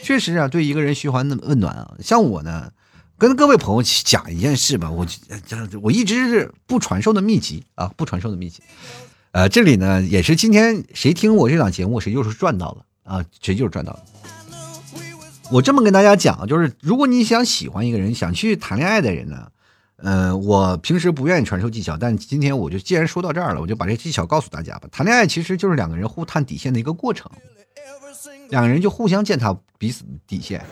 [SPEAKER 1] 确实啊，对一个人嘘寒问暖啊。像我呢，跟各位朋友讲一件事吧，我我一直是不传授的秘籍啊，不传授的秘籍。呃，这里呢，也是今天谁听我这档节目，谁就是赚到了啊，谁就是赚到了。我这么跟大家讲，就是如果你想喜欢一个人，想去谈恋爱的人呢。嗯，我平时不愿意传授技巧，但今天我就既然说到这儿了，我就把这技巧告诉大家吧。谈恋爱其实就是两个人互探底线的一个过程，两个人就互相践踏彼此的底线。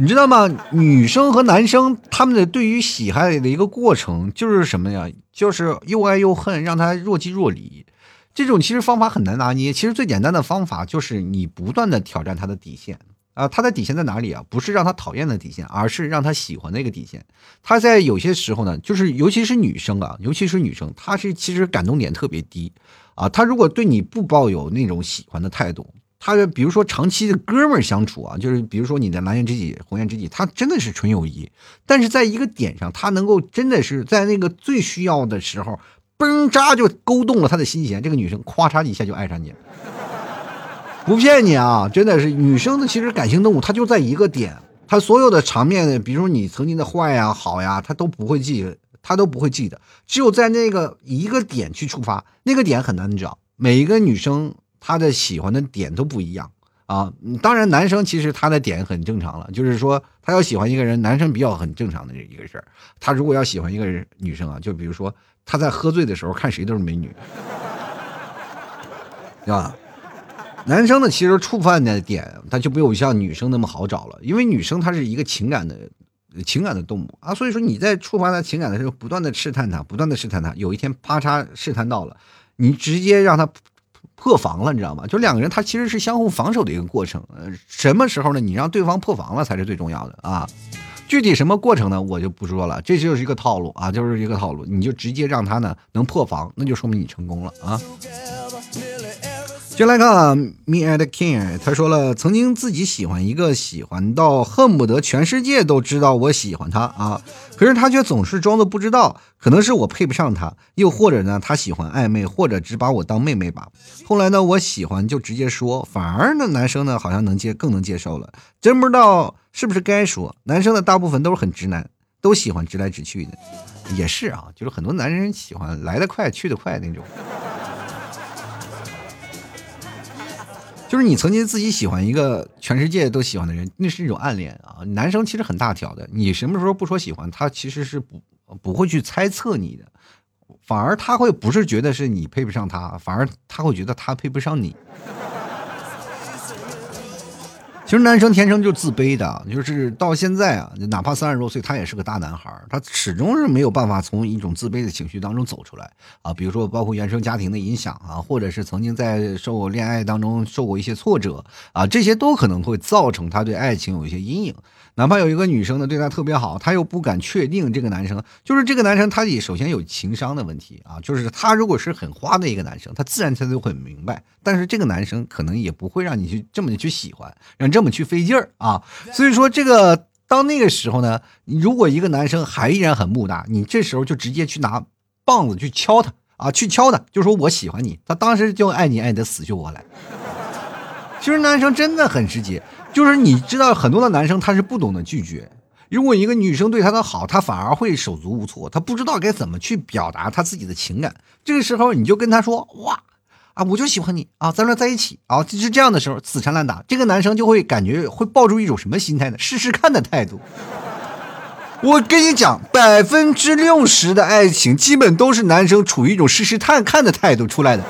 [SPEAKER 1] 你知道吗？女生和男生他们的对于喜爱的一个过程就是什么呀？就是又爱又恨，让他若即若离。这种其实方法很难拿捏。其实最简单的方法就是你不断的挑战他的底线。啊，他的底线在哪里啊？不是让他讨厌的底线，而是让他喜欢的一个底线。他在有些时候呢，就是尤其是女生啊，尤其是女生，她是其实感动点特别低啊。她如果对你不抱有那种喜欢的态度，她比如说长期的哥们儿相处啊，就是比如说你的蓝颜知己、红颜知己，他真的是纯友谊。但是在一个点上，他能够真的是在那个最需要的时候，嘣扎就勾动了他的心弦，这个女生咵嚓一下就爱上你了。不骗你啊，真的是女生的，其实感性动物，她就在一个点，她所有的场面，比如说你曾经的坏呀、好呀，她都不会记，她都不会记得，只有在那个一个点去触发，那个点很难找。每一个女生他的喜欢的点都不一样啊。当然，男生其实他的点很正常了，就是说他要喜欢一个人，男生比较很正常的一个事儿。他如果要喜欢一个人女生啊，就比如说他在喝醉的时候看谁都是美女，对吧？男生呢，其实触犯的点，他就没有像女生那么好找了，因为女生她是一个情感的、情感的动物啊，所以说你在触发他情感的时候，不断的试探他，不断的试探他，有一天啪嚓试探到了，你直接让他破防了，你知道吗？就两个人他其实是相互防守的一个过程，什么时候呢？你让对方破防了才是最重要的啊。具体什么过程呢？我就不说了，这就是一个套路啊，就是一个套路，你就直接让他呢能破防，那就说明你成功了啊。先来看，Me and King，他说了，曾经自己喜欢一个，喜欢到恨不得全世界都知道我喜欢他啊，可是他却总是装作不知道，可能是我配不上他，又或者呢，他喜欢暧昧，或者只把我当妹妹吧。后来呢，我喜欢就直接说，反而呢，男生呢好像能接更能接受了，真不知道是不是该说，男生的大部分都是很直男，都喜欢直来直去的，也是啊，就是很多男人喜欢来得快去得快那种。就是你曾经自己喜欢一个全世界都喜欢的人，那是一种暗恋啊。男生其实很大条的，你什么时候不说喜欢他，其实是不不会去猜测你的，反而他会不是觉得是你配不上他，反而他会觉得他配不上你。其实男生天生就自卑的，就是到现在啊，哪怕三十多岁，他也是个大男孩他始终是没有办法从一种自卑的情绪当中走出来啊。比如说，包括原生家庭的影响啊，或者是曾经在受恋爱当中受过一些挫折啊，这些都可能会造成他对爱情有一些阴影。哪怕有一个女生呢对他特别好，他又不敢确定这个男生，就是这个男生他也首先有情商的问题啊，就是他如果是很花的一个男生，他自然他就很明白，但是这个男生可能也不会让你去这么去喜欢，让这么去费劲儿啊。所以说这个到那个时候呢，如果一个男生还依然很木讷，你这时候就直接去拿棒子去敲他啊，去敲他，就说我喜欢你，他当时就爱你爱的死去活来。其实男生真的很直接。就是你知道，很多的男生他是不懂得拒绝。如果一个女生对他的好，他反而会手足无措，他不知道该怎么去表达他自己的情感。这个时候，你就跟他说：“哇，啊，我就喜欢你啊，咱俩在一起啊。”就是这样的时候，死缠烂打，这个男生就会感觉会抱住一种什么心态呢？试试看的态度。我跟你讲，百分之六十的爱情基本都是男生处于一种试试探看的态度出来的。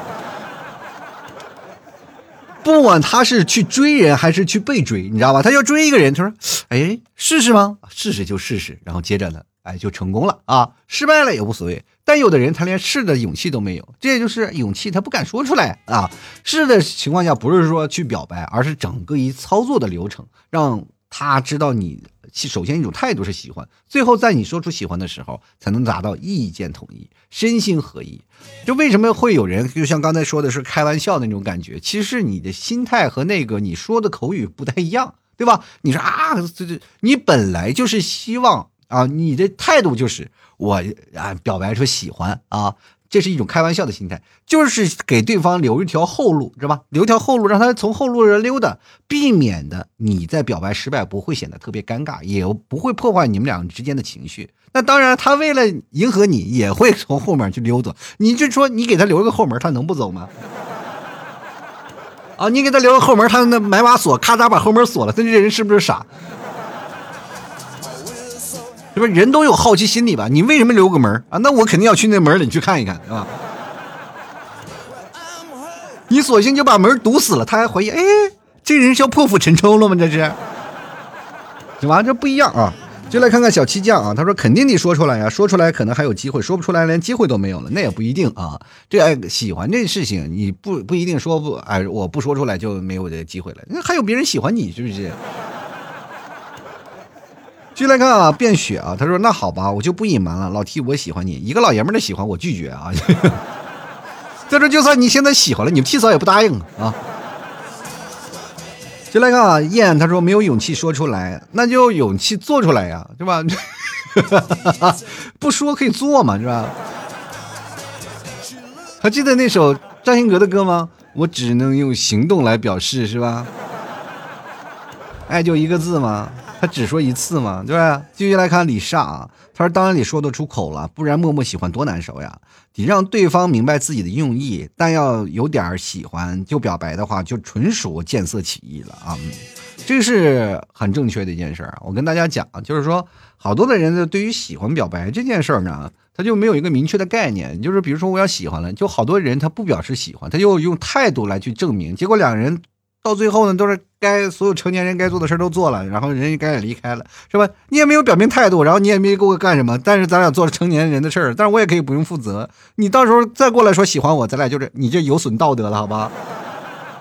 [SPEAKER 1] 不管他是去追人还是去被追，你知道吧？他要追一个人，他说：“哎，试试吗？试试就试试。”然后接着呢，哎，就成功了啊！失败了也无所谓。但有的人他连试的勇气都没有，这也就是勇气，他不敢说出来啊。试的情况下，不是说去表白，而是整个一操作的流程，让他知道你。其首先一种态度是喜欢，最后在你说出喜欢的时候，才能达到意见统一、身心合一。就为什么会有人就像刚才说的是开玩笑的那种感觉？其实你的心态和那个你说的口语不太一样，对吧？你说啊，这这，你本来就是希望啊，你的态度就是我啊，表白说喜欢啊。这是一种开玩笑的心态，就是给对方留一条后路，知道吧？留条后路，让他从后路上溜达，避免的你在表白失败不会显得特别尴尬，也不会破坏你们两个之间的情绪。那当然，他为了迎合你，也会从后面去溜达。你就说你给他留个后门，他能不走吗？啊，你给他留个后门，他那买把锁，咔嚓把后门锁了，他这人是不是傻？是不是人都有好奇心理吧？你为什么留个门啊？那我肯定要去那门里去看一看，是吧？你索性就把门堵死了，他还怀疑，哎，这人是要破釜沉舟了吗？这是，是吧？这不一样啊！就来看看小七酱啊，他说肯定得说出来呀，说出来可能还有机会，说不出来连机会都没有了，那也不一定啊。这爱喜欢这事情，你不不一定说不，哎，我不说出来就没有这机会了，那还有别人喜欢你，是不是？继续来看啊，变雪啊，他说那好吧，我就不隐瞒了，老 T 我喜欢你，一个老爷们的喜欢我拒绝啊。他说就算你现在喜欢了，你们 T 嫂也不答应啊。就来看啊，燕他说没有勇气说出来，那就勇气做出来呀，是吧？不说可以做嘛，是吧？还记得那首张信哲的歌吗？我只能用行动来表示，是吧？爱就一个字吗？他只说一次嘛，对吧？继续来看李尚啊，他说：“当然得说得出口了，不然默默喜欢多难受呀。得让对方明白自己的用意，但要有点喜欢就表白的话，就纯属见色起意了啊。这是很正确的一件事儿。我跟大家讲，就是说，好多的人呢，对于喜欢表白这件事儿呢，他就没有一个明确的概念。就是比如说，我要喜欢了，就好多人他不表示喜欢，他就用态度来去证明，结果两人。”到最后呢，都是该所有成年人该做的事都做了，然后人家该也离开了，是吧？你也没有表明态度，然后你也没给我干什么，但是咱俩做了成年人的事儿，但是我也可以不用负责。你到时候再过来说喜欢我，咱俩就是你这有损道德了，好吧？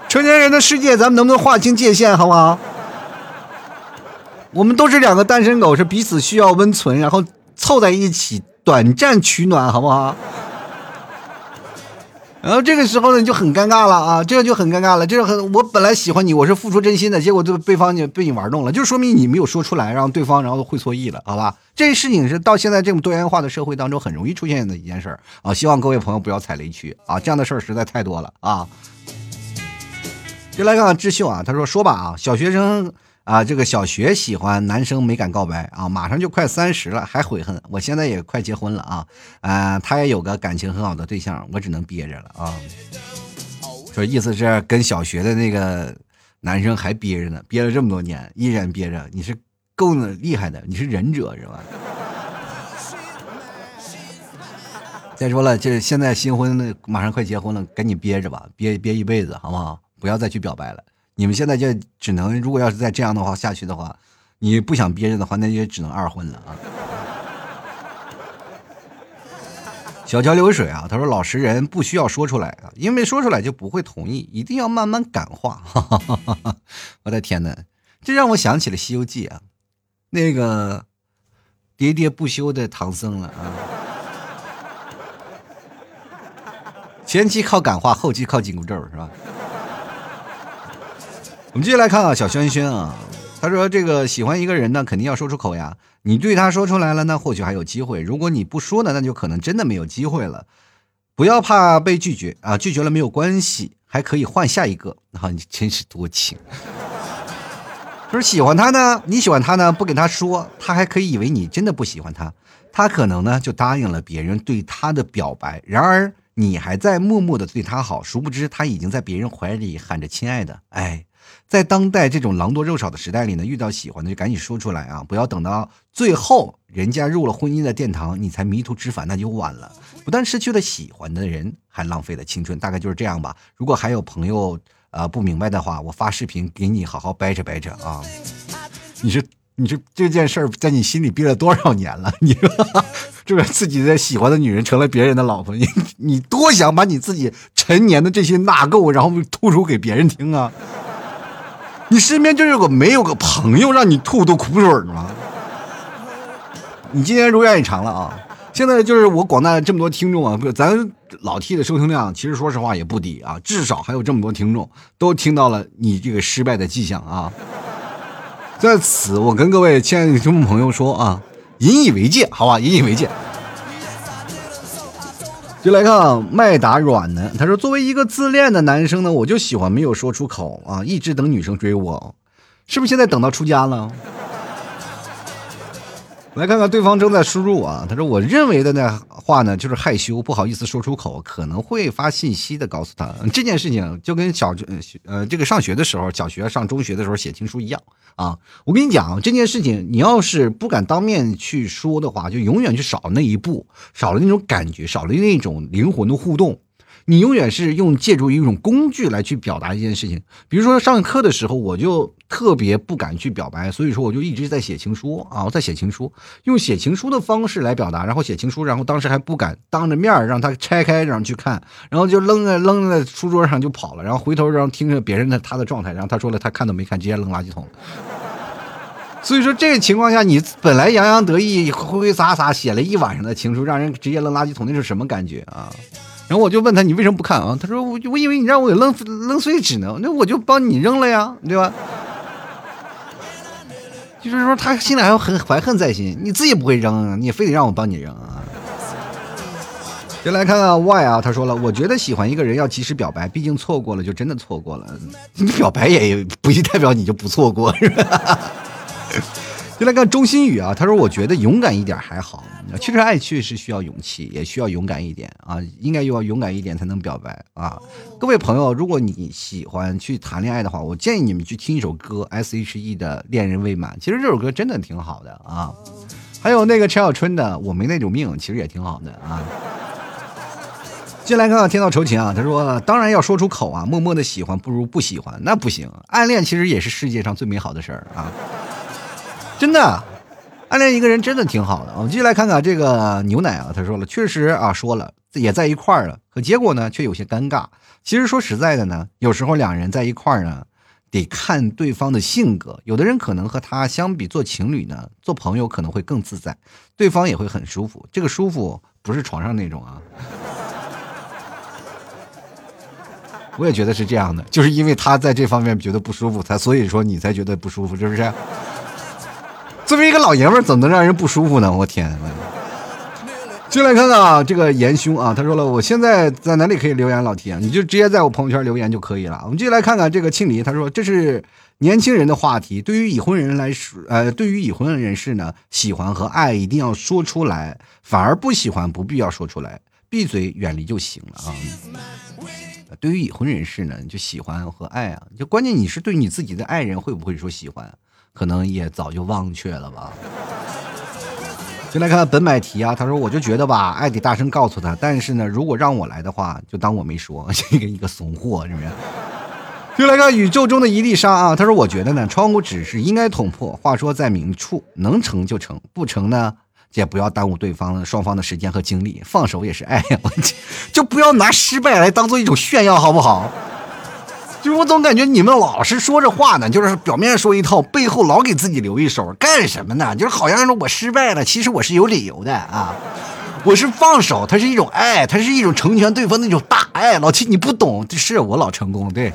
[SPEAKER 1] 成年人的世界，咱们能不能划清界限，好不好？我们都是两个单身狗，是彼此需要温存，然后凑在一起短暂取暖，好不好？然后这个时候呢，你就很尴尬了啊，这样就很尴尬了。这是很，我本来喜欢你，我是付出真心的，结果就对方就被你玩弄了，就说明你没有说出来，让对方然后会错意了，好吧？这事情是到现在这么多元化的社会当中很容易出现的一件事啊，希望各位朋友不要踩雷区啊，这样的事儿实在太多了啊。就来看看智秀啊，他说说吧啊，小学生。啊，这个小学喜欢男生没敢告白啊，马上就快三十了还悔恨，我现在也快结婚了啊，啊，他也有个感情很好的对象，我只能憋着了啊。说意思是跟小学的那个男生还憋着呢，憋了这么多年依然憋着，你是够厉害的，你是忍者是吧？再说了，这现在新婚的马上快结婚了，赶紧憋着吧，憋憋一辈子好不好？不要再去表白了。你们现在就只能，如果要是再这样的话下去的话，你不想憋着的话，那就只能二婚了啊。小桥流水啊，他说老实人不需要说出来啊，因为说出来就不会同意，一定要慢慢感化。我的天哪，这让我想起了《西游记》啊，那个喋喋不休的唐僧了啊。前期靠感化，后期靠紧箍咒，是吧？我们继续来看啊，小轩轩啊，他说这个喜欢一个人呢，肯定要说出口呀。你对他说出来了，那或许还有机会；如果你不说呢，那就可能真的没有机会了。不要怕被拒绝啊，拒绝了没有关系，还可以换下一个。啊，你真是多情。他说喜欢他呢，你喜欢他呢，不跟他说，他还可以以为你真的不喜欢他，他可能呢就答应了别人对他的表白。然而你还在默默的对他好，殊不知他已经在别人怀里喊着亲爱的。哎。在当代这种狼多肉少的时代里呢，遇到喜欢的就赶紧说出来啊！不要等到最后人家入了婚姻的殿堂，你才迷途知返，那就晚了。不但失去了喜欢的人，还浪费了青春。大概就是这样吧。如果还有朋友呃不明白的话，我发视频给你好好掰扯掰扯啊！你说你说这件事儿在你心里憋了多少年了？你说 这个自己的喜欢的女人成了别人的老婆，你你多想把你自己陈年的这些纳垢，然后吐出给别人听啊！你身边就有个没有个朋友让你吐吐苦水吗？你今天如愿以偿了啊！现在就是我广大这么多听众啊，不，咱老 T 的收听量其实说实话也不低啊，至少还有这么多听众都听到了你这个失败的迹象啊！在此，我跟各位亲爱的听众朋友说啊，引以为戒，好吧，引以为戒。就来看麦打软呢，他说：“作为一个自恋的男生呢，我就喜欢没有说出口啊，一直等女生追我，是不是现在等到出家了？”来看看对方正在输入啊，他说：“我认为的那话呢，就是害羞，不好意思说出口，可能会发信息的告诉他这件事情，就跟小呃这个上学的时候，小学上中学的时候写情书一样啊。我跟你讲，这件事情你要是不敢当面去说的话，就永远就少了那一步，少了那种感觉，少了那种灵魂的互动。”你永远是用借助于一种工具来去表达一件事情，比如说上课的时候，我就特别不敢去表白，所以说我就一直在写情书啊，我在写情书，用写情书的方式来表达，然后写情书，然后当时还不敢当着面让他拆开让去看，然后就扔在扔在书桌上就跑了，然后回头然后听着别人的他的状态，然后他说了他看都没看，直接扔垃圾桶。所以说这个情况下，你本来洋洋得意、挥挥洒洒写了一晚上的情书，让人直接扔垃圾桶，那是什么感觉啊？然后我就问他，你为什么不看啊？他说我我以为你让我给扔扔碎纸呢，那我就帮你扔了呀，对吧？就是说他心里还有很怀恨在心，你自己不会扔，你非得让我帮你扔啊？先来看看 Y 啊，他说了，我觉得喜欢一个人要及时表白，毕竟错过了就真的错过了，你表白也不一代表你就不错过，是吧？就来看周新宇啊，他说：“我觉得勇敢一点还好。其实爱确实需要勇气，也需要勇敢一点啊，应该要勇敢一点才能表白啊。”各位朋友，如果你喜欢去谈恋爱的话，我建议你们去听一首歌，S.H.E 的《恋人未满》。其实这首歌真的挺好的啊。还有那个陈小春的《我没那种命》，其实也挺好的啊。进来看看天道酬勤啊，他说：“当然要说出口啊，默默的喜欢不如不喜欢，那不行。暗恋其实也是世界上最美好的事儿啊。”真的，暗恋一个人真的挺好的。我们继续来看看这个牛奶啊，他说了，确实啊，说了也在一块儿了，可结果呢却有些尴尬。其实说实在的呢，有时候两人在一块儿呢，得看对方的性格。有的人可能和他相比，做情侣呢，做朋友可能会更自在，对方也会很舒服。这个舒服不是床上那种啊。我也觉得是这样的，就是因为他在这方面觉得不舒服，才所以说你才觉得不舒服，是不是？作为一个老爷们儿，怎么能让人不舒服呢？我天！进来看看啊，这个严兄啊，他说了，我现在在哪里可以留言？老铁，你就直接在我朋友圈留言就可以了。我们继续来看看这个庆黎，他说这是年轻人的话题，对于已婚人来说，呃，对于已婚人士呢，喜欢和爱一定要说出来，反而不喜欢不必要说出来，闭嘴远离就行了啊。对于已婚人士呢，就喜欢和爱啊，就关键你是对你自己的爱人会不会说喜欢？可能也早就忘却了吧。就来看本买提啊，他说：“我就觉得吧，爱得大声告诉他，但是呢，如果让我来的话，就当我没说，这个一个怂货，是不是？” 就来看宇宙中的一粒沙啊，他说：“我觉得呢，窗户纸是应该捅破。话说在明处，能成就成，不成呢，也不要耽误对方双方的时间和精力。放手也是爱呀，我就不要拿失败来当做一种炫耀，好不好？就是我总感觉你们老是说这话呢，就是表面说一套，背后老给自己留一手，干什么呢？就是好像说我失败了，其实我是有理由的啊。”我是放手，它是一种爱，它是一种成全对方那种大爱。老七，你不懂，是我老成功对。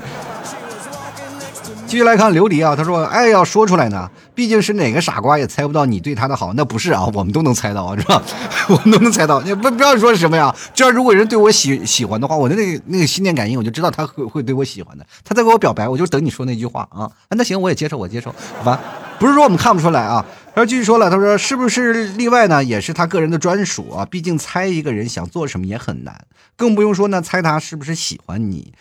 [SPEAKER 1] 继续来看琉璃啊，他说：“爱要说出来呢，毕竟是哪个傻瓜也猜不到你对他的好，那不是啊，我们都能猜到啊，是吧？我们都能猜到。你不不要说什么呀，这要如果人对我喜喜欢的话，我的那个那个心电感应，我就知道他会会对我喜欢的。他在给我表白，我就等你说那句话啊。那行，我也接受，我接受，好吧？不是说我们看不出来啊。然后继续说了，他说是不是例外呢？也是他个人的专属啊。毕竟猜一个人想做什么也很难，更不用说呢，猜他是不是喜欢你。”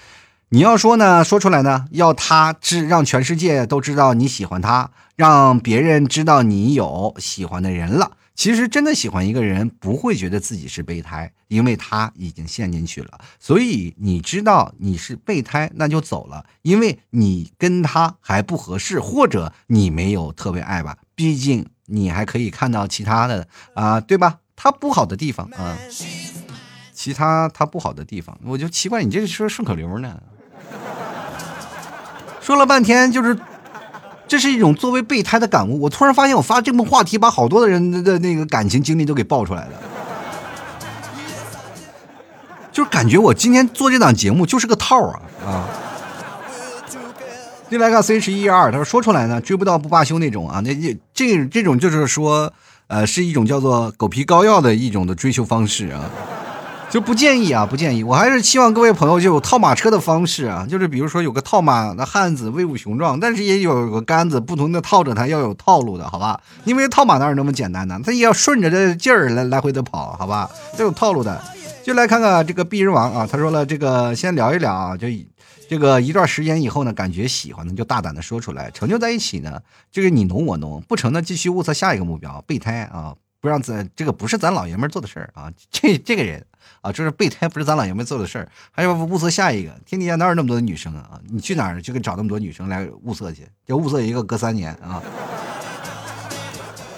[SPEAKER 1] 你要说呢，说出来呢，要他知让全世界都知道你喜欢他，让别人知道你有喜欢的人了。其实真的喜欢一个人，不会觉得自己是备胎，因为他已经陷进去了。所以你知道你是备胎，那就走了，因为你跟他还不合适，或者你没有特别爱吧。毕竟你还可以看到其他的啊，对吧？他不好的地方啊，其他他不好的地方，我就奇怪你这个说顺口溜呢。说了半天，就是这是一种作为备胎的感悟。我突然发现，我发这么话题，把好多的人的那个感情经历都给爆出来了。就是感觉我今天做这档节目就是个套啊啊！另来个 C 十一二，他说说出来呢，追不到不罢休那种啊。那这这种就是说，呃，是一种叫做狗皮膏药的一种的追求方式啊。就不建议啊，不建议。我还是希望各位朋友就有套马车的方式啊，就是比如说有个套马的汉子威武雄壮，但是也有个杆子不同的套着它，要有套路的，好吧？因为套马哪有那么简单呢？它也要顺着这劲儿来来回的跑，好吧？要有套路的。就来看看这个鄙人王啊，他说了，这个先聊一聊啊，就这个一段时间以后呢，感觉喜欢的就大胆的说出来，成就在一起呢，这个你侬我侬，不成呢，继续物色下一个目标，备胎啊，不让咱这个不是咱老爷们做的事儿啊，这这个人。啊，这是备胎，不是咱老爷们做的事儿，还要物色下一个。天底下哪有那么多的女生啊？你去哪儿就给找那么多女生来物色去？要物色一个隔三年啊！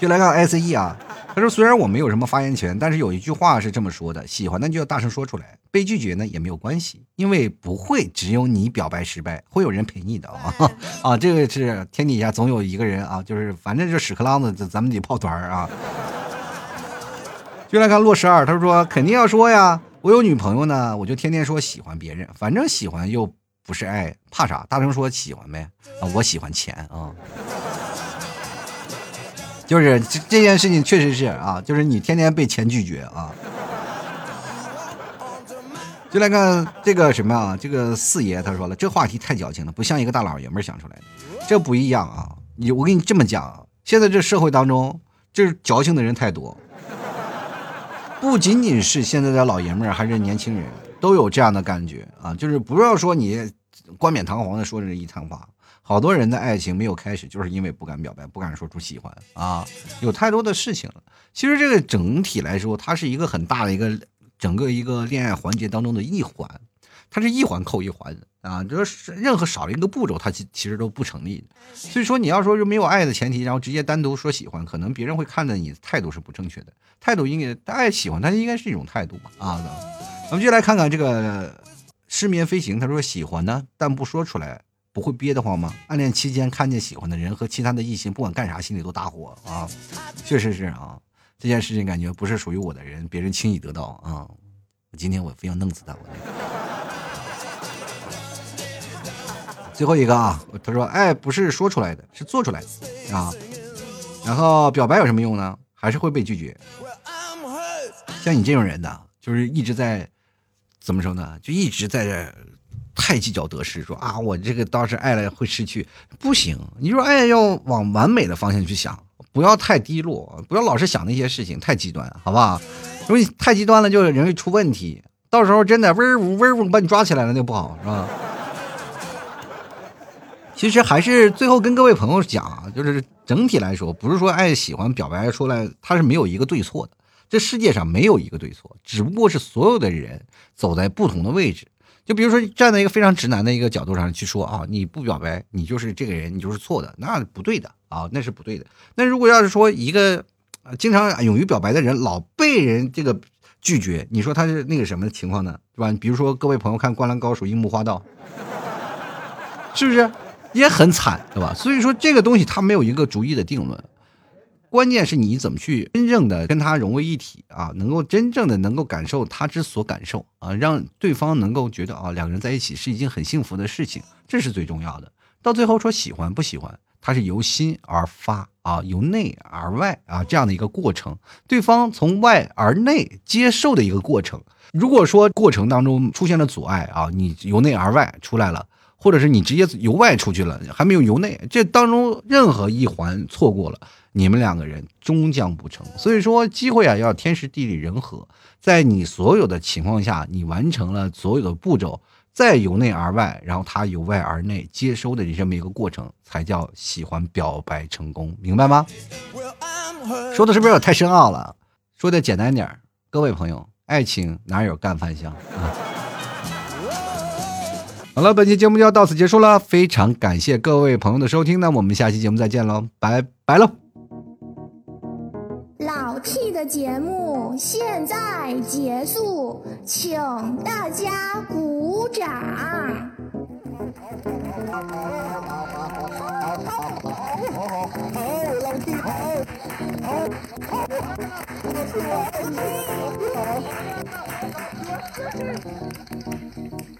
[SPEAKER 1] 就来看 ICE 啊，他说虽然我没有什么发言权，但是有一句话是这么说的：喜欢的就要大声说出来，被拒绝呢也没有关系，因为不会只有你表白失败，会有人陪你的啊！啊，这个是天底下总有一个人啊，就是反正就屎壳郎子，咱们得抱团儿啊！就来看洛十二，他说肯定要说呀，我有女朋友呢，我就天天说喜欢别人，反正喜欢又不是爱，怕啥？大声说喜欢呗，啊，我喜欢钱啊，就是这这件事情确实是啊，就是你天天被钱拒绝啊。就来看这个什么啊，这个四爷他说了，这话题太矫情了，不像一个大老爷们想出来的，这不一样啊，你我跟你这么讲，现在这社会当中，就是矫情的人太多。不仅仅是现在的老爷们儿，还是年轻人，都有这样的感觉啊！就是不要说你冠冕堂皇的说这一摊话，好多人的爱情没有开始，就是因为不敢表白，不敢说出喜欢啊！有太多的事情了。其实这个整体来说，它是一个很大的一个整个一个恋爱环节当中的一环，它是一环扣一环啊！就是任何少了一个步骤，它其其实都不成立。所以说，你要说是没有爱的前提，然后直接单独说喜欢，可能别人会看着你态度是不正确的。态度应该爱喜欢，他应该是一种态度嘛啊！咱们就来看看这个失眠飞行，他说喜欢呢，但不说出来，不会憋得慌吗？暗恋期间看见喜欢的人和其他的异性，不管干啥心里都大火啊！确实是啊，这件事情感觉不是属于我的人，别人轻易得到啊！今天我非要弄死他！我最后一个啊，他说爱不是说出来的，是做出来的啊！然后表白有什么用呢？还是会被拒绝。像你这种人呢，就是一直在怎么说呢？就一直在这太计较得失，说啊，我这个当时爱了会失去，不行。你说爱要往完美的方向去想，不要太低落，不要老是想那些事情太极端，好不好？如果你太极端了，就容易出问题，到时候真的嗡儿嗡儿嗡把你抓起来了，那不好，是吧？其实还是最后跟各位朋友讲啊，就是整体来说，不是说爱喜欢表白出来，他是没有一个对错的。这世界上没有一个对错，只不过是所有的人走在不同的位置。就比如说站在一个非常直男的一个角度上去说啊，你不表白，你就是这个人，你就是错的，那不对的啊，那是不对的。那如果要是说一个经常勇于表白的人，老被人这个拒绝，你说他是那个什么情况呢？对吧？比如说各位朋友看《灌篮高手》樱木花道，是不是也很惨，对吧？所以说这个东西它没有一个逐一的定论。关键是你怎么去真正的跟他融为一体啊，能够真正的能够感受他之所感受啊，让对方能够觉得啊，两个人在一起是一件很幸福的事情，这是最重要的。到最后说喜欢不喜欢，它是由心而发啊，由内而外啊这样的一个过程，对方从外而内接受的一个过程。如果说过程当中出现了阻碍啊，你由内而外出来了，或者是你直接由外出去了，还没有由内，这当中任何一环错过了。你们两个人终将不成，所以说机会啊要天时地利人和，在你所有的情况下，你完成了所有的步骤，再由内而外，然后他由外而内接收的这么一个过程，才叫喜欢表白成功，明白吗？说的是不是有点太深奥了？说的简单点各位朋友，爱情哪有干饭香啊？好了，本期节目就要到此结束了，非常感谢各位朋友的收听，那我们下期节目再见喽，拜拜喽。
[SPEAKER 2] 老 T 的节目现在结束，请大家鼓掌。好好好，老 T 好，好，好，好，